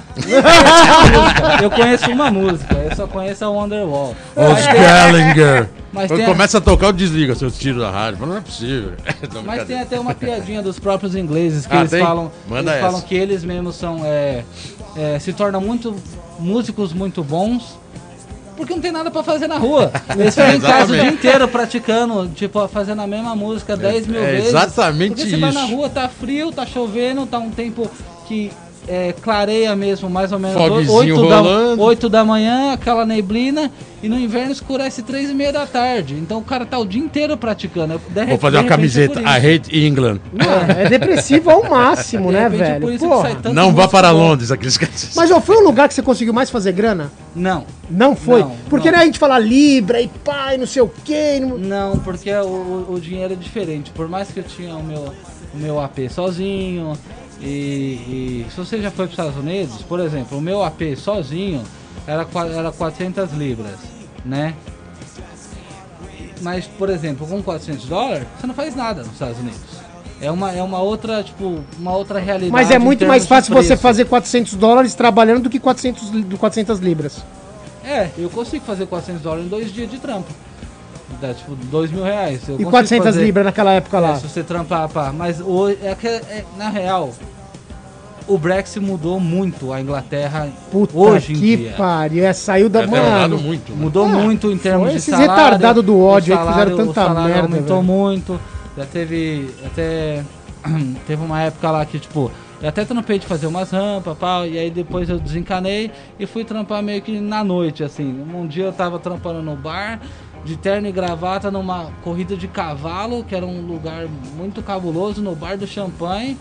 Ah, [laughs] eu conheço uma música, eu só conheço a Wonderwall. Os Mas Gallagher. mas Quando tem começa a tocar, eu desligo seus tiros da rádio. Fala, Não é possível. [laughs] Mas tem até uma piadinha dos próprios ingleses que Ah, eles tem? falam, Manda eles falam essa. que eles mesmos são é, é, se tornam muito músicos muito bons porque não tem nada pra fazer na rua. [laughs] Eles ficam em casa o dia inteiro praticando, tipo, fazendo a mesma música 10 mil é vezes. exatamente Porque você vai isso. na rua, tá frio, tá chovendo, tá um tempo que é, clareia mesmo, mais ou menos Fogzinho 8 da, rolando. 8 da manhã, aquela neblina, e no inverno escurece 3 e meia da tarde. Então o cara tá o dia inteiro praticando. De Vou fazer uma camiseta. I hate England. Mano, é [laughs] depressivo ao máximo, De né, repente por velho? Não vá para bom. Londres, aqueles caras. Mas ó, foi o lugar que você conseguiu mais fazer grana? Não, Não foi? Não, Porque não. né, a gente fala Libra e pai, não sei o quê. não- não, porque o, o- o dinheiro é diferente. Por mais que eu tinha o meu, o meu AP sozinho, e, e se você já foi para os Estados Unidos, por exemplo, o meu AP sozinho era, era 400 libras, né? Mas, por exemplo, com 400 dólares, você não faz nada nos Estados Unidos. É uma, é uma outra, tipo, uma outra realidade. Mas é muito mais fácil você fazer 400 dólares trabalhando do que 400, li- do 400 libras. É, eu consigo fazer 400 dólares em dois dias de trampo. Dá tipo 2 mil reais. Eu E consigo 400 fazer- libras naquela época É, lá. se você trampar, pá. Mas hoje, é que, é, na real, o Brexit mudou muito a Inglaterra Puta hoje em que dia. pariu. É, saiu da É mano. muito. né? Mudou Ah, muito em termos de esses salário. retardados do ódio o aí que fizeram salário- tanta o salário merda, aumentou velho. muito. Já teve até [clears throat] teve uma época lá que tipo eu até trampei de fazer umas rampas, pau, e aí depois eu desencanei e fui trampar meio que na noite, assim. Um dia eu tava trampando no bar, de terno e gravata, numa corrida de cavalo, que era um lugar muito cabuloso, no bar do Champanhe.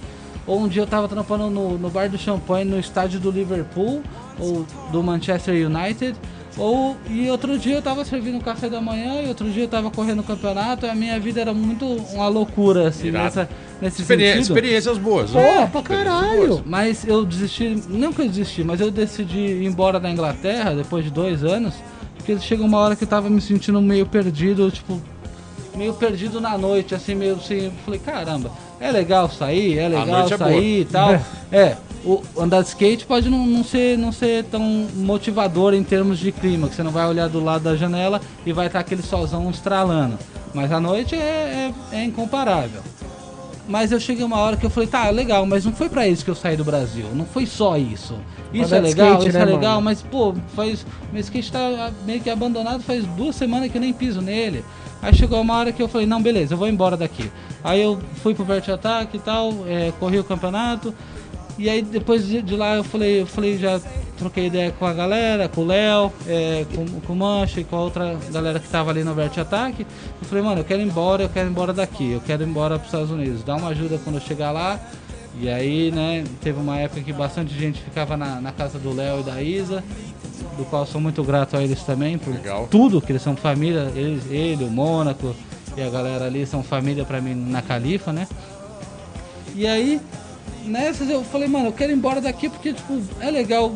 Ou um dia eu tava trampando no, no bar do Champanhe, no estádio do Liverpool, ou do Manchester United. Ou, e outro dia eu tava servindo café da manhã, e outro dia eu tava correndo o campeonato, e a minha vida era muito uma loucura, assim, Irado. nessa, nesse Experi- sentido. experiências boas. Pô, né? pra Experiências caralho. boas. Mas eu desisti, não que eu desisti, mas eu decidi ir embora da Inglaterra depois de dois anos, porque chega uma hora que eu tava me sentindo meio perdido, tipo, meio perdido na noite, assim, meio assim, eu falei, caramba, é legal sair, é legal é sair e tal. É, o andar de skate pode não, não, ser, não ser tão motivador em termos de clima, que você não vai olhar do lado da janela e vai estar aquele solzão estralando. Mas a noite é, é, é incomparável. Mas eu cheguei uma hora que eu falei, tá, legal, mas não foi pra isso que eu saí do Brasil. Não foi só isso. Isso Andar é legal, skate, isso né, é legal, mano? mas pô, faz. Meu skate tá meio que abandonado faz duas semanas que eu nem piso nele. Aí chegou uma hora que eu falei, não, beleza, eu vou embora daqui. Aí eu fui pro Vert Attack e tal, é, corri o campeonato. E aí depois de, de lá eu falei, eu falei, já troquei ideia com a galera, com o Léo, é, com, com o Mancha e com a outra galera que tava ali no Vert Attack. Eu falei, mano, eu quero ir embora, eu quero ir embora daqui, eu quero ir embora pros Estados Unidos. Dá uma ajuda quando eu chegar lá. E aí, né, teve uma época que bastante gente ficava na, na casa do Léo e da Isa, do qual sou muito grato a eles também por Legal. tudo, que eles são família, eles, ele, o Mônaco e a galera ali são família pra mim na Califa, né? E aí, nessas eu falei, mano, eu quero ir embora daqui porque, tipo, é legal.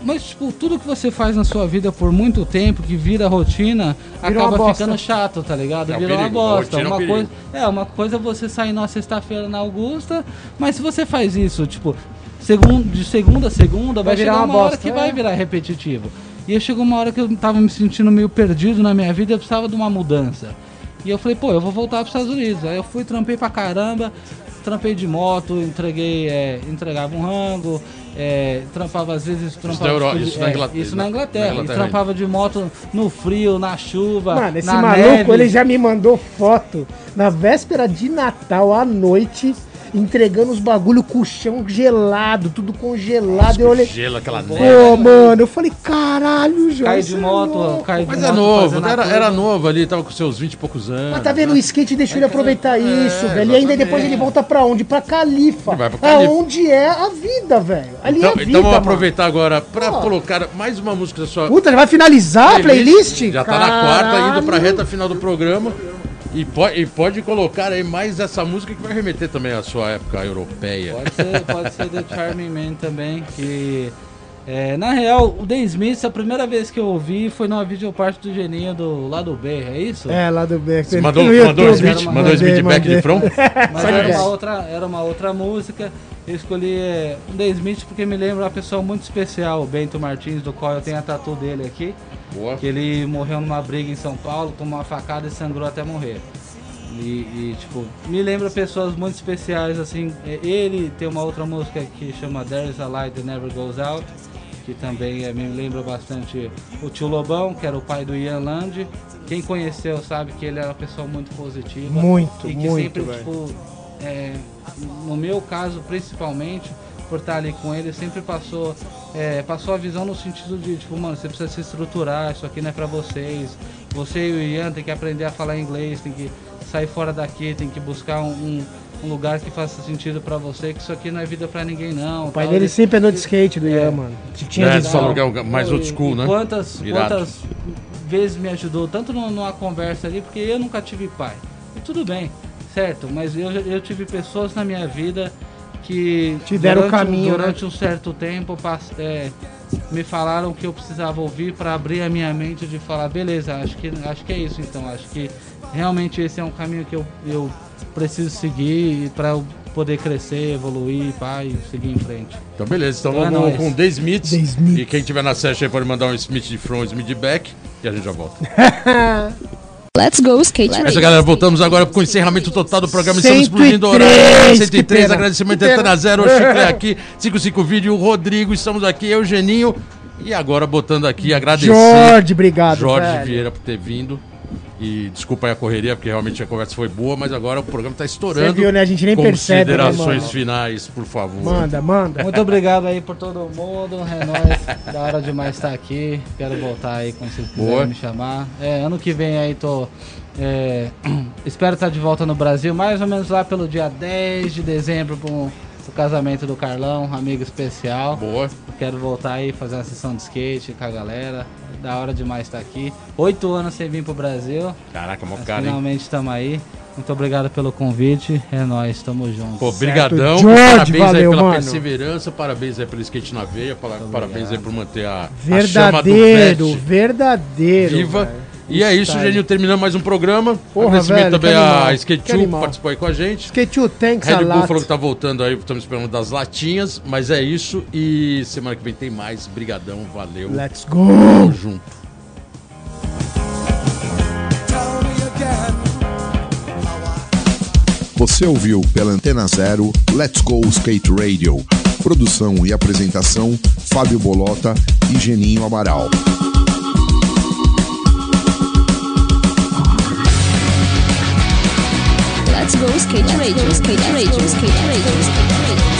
Mas, tipo, tudo que você faz na sua vida por muito tempo, que vira rotina, acaba ficando chato, tá ligado? É um Vira uma bosta. rotina é um Uma perigo. coisa, é, uma coisa é você sair numa sexta-feira na Augusta, mas se você faz isso, tipo, segun, de segunda a segunda, vai, Vai virar chegar uma uma hora bosta, que é. vai virar repetitivo. E aí chegou uma hora que eu tava me sentindo meio perdido na minha vida, eu precisava de uma mudança. E eu falei, pô, eu vou voltar pros Estados Unidos. Aí eu fui, trampei pra caramba, trampei de moto, entreguei, é, entregava um rango, é, trampava às vezes, trampava da Euro- tipo de- isso na é, Inglaterra- isso na na- Inglaterra. na Inglaterra trampava de moto no frio, na chuva, Mano, esse na maluco, neve. ele já me mandou foto na véspera de Natal à noite, entregando os bagulho com o chão gelado, tudo congelado. eu olhei. Gelo, aquela neve. Pô, mano, eu falei, caralho, Jorge. Cai de é moto, louco. cai de Mas moto é novo, era, era novo ali, tava com seus 20 e poucos anos. Mas tá vendo, o né? skate deixou ele aproveitar É, isso, velho. E ainda depois ele volta pra onde? Pra Califa. Ele vai pra Califa. Aonde é a vida, velho. Ali Então, é a vida, então vamos mano. aproveitar agora pra Pô. colocar mais uma música da sua Puta, ele vai finalizar a playlist? Já tá na quarta, indo pra Caralho. reta final do programa. E pode, e pode colocar aí mais essa música que vai remeter também à sua época europeia. Pode ser, pode ser The Charming Man também, que... é, na real, o The Smiths, a primeira vez que eu ouvi foi numa videoparte do Geninho do lado B, é isso? É, lá do Beck. Você mandou, mandou o. Smith, Mandei, mandou o Smith back mandei. de front? [laughs] Mas era uma, outra, era uma outra música. Eu escolhi é, um The Smith porque me lembra uma pessoa muito especial, o Bento Martins, do qual eu tenho a tatu dele aqui. Boa. Que ele morreu numa briga em São Paulo, tomou uma facada e sangrou até morrer. E, e, tipo, me lembra pessoas muito especiais, assim. é, Ele tem uma outra música que chama There's a Light That Never Goes Out, que também é, me lembra bastante o tio Lobão, que era o pai do Ian Land. Quem conheceu sabe que ele era uma pessoa muito positiva. Muito, e que muito, sempre, tipo, é, no meu caso, principalmente, por estar ali com ele, sempre passou, é, passou a visão no sentido de, tipo, mano, você precisa se estruturar, isso aqui não é pra vocês. Você e o Ian tem que aprender a falar inglês, tem que sair fora daqui, tem que buscar um, um- um lugar que faça sentido pra você, que isso aqui não é vida pra ninguém não. O pai tal. dele Ele- sempre andou de skate do É. Ian, mano. Tinha É, visão. falou que é mais old school, né? Quantas, Irado. quantas vezes me ajudou, tanto no- numa conversa ali, porque eu nunca tive pai. E tudo bem, certo, mas eu, eu tive pessoas na minha vida que Te deram o durante, caminho, durante um certo tempo é, me falaram que eu precisava ouvir para abrir a minha mente de falar, beleza, acho que, acho que é isso então, acho que realmente esse é um caminho que eu, eu preciso seguir para eu poder crescer, evoluir, e seguir em frente. Então beleza, então Então é vamos nóis. com The Smiths. The Smiths. E quem tiver na session aí pode mandar um Smith de front, Smith de back. E a gente já volta. [laughs] Let's go, skate radio. Essa galera, voltamos agora com o encerramento total do programa. Estamos 103, explodindo o horário. que 103, pena. agradecimento Que a. Antena Zero, o Chiclé [laughs] aqui, 55 Vídeo, o Rodrigo, estamos aqui, eu, Geninho. E agora botando aqui, agradecer. Jorge, obrigado. Jorge velho. Vieira por ter vindo. E desculpa aí a correria, porque realmente a conversa foi boa, mas agora o programa tá estourando. Você viu, né? A gente nem percebe, né, Considerações mano? finais, por favor. Manda, manda. Muito obrigado aí por todo mundo. É nóis. Da hora demais estar aqui. Quero voltar aí quando vocês quiserem Boa. me chamar. É, ano que vem aí tô. é, [clears throat] espero estar de volta no Brasil, mais ou menos lá pelo dia 10 de dezembro pro, pro casamento do Carlão, amigo especial. Boa. Quero voltar aí fazer uma sessão de skate com a galera. Da hora demais estar aqui. Oito anos sem vir pro Brasil. Caraca, mó cara, finalmente estamos aí. Muito obrigado pelo convite. É nóis, tamo junto. Pô, brigadão. George, parabéns aí valeu, pela mano. perseverança, parabéns aí pelo skate na veia, para- parabéns aí por manter a, a chama do Verdadeiro, verdadeiro. viva. velho. E é isso. Geninho, terminando mais um programa. Porra, Agradecimento velho, também a Skate que 2 que animal. participou aí com a gente. Skate you, thanks Red a Bull lot. falou que tá voltando aí, estamos esperando das latinhas, mas é isso. E semana que vem tem mais. Brigadão, valeu. Let's go. Tamo junto. Você ouviu pela Antena Zero Let's Go Skate Radio. Produção e apresentação: Fábio Bolota e Geninho Amaral. Skate radio, skate radio, skate radio, skate radio.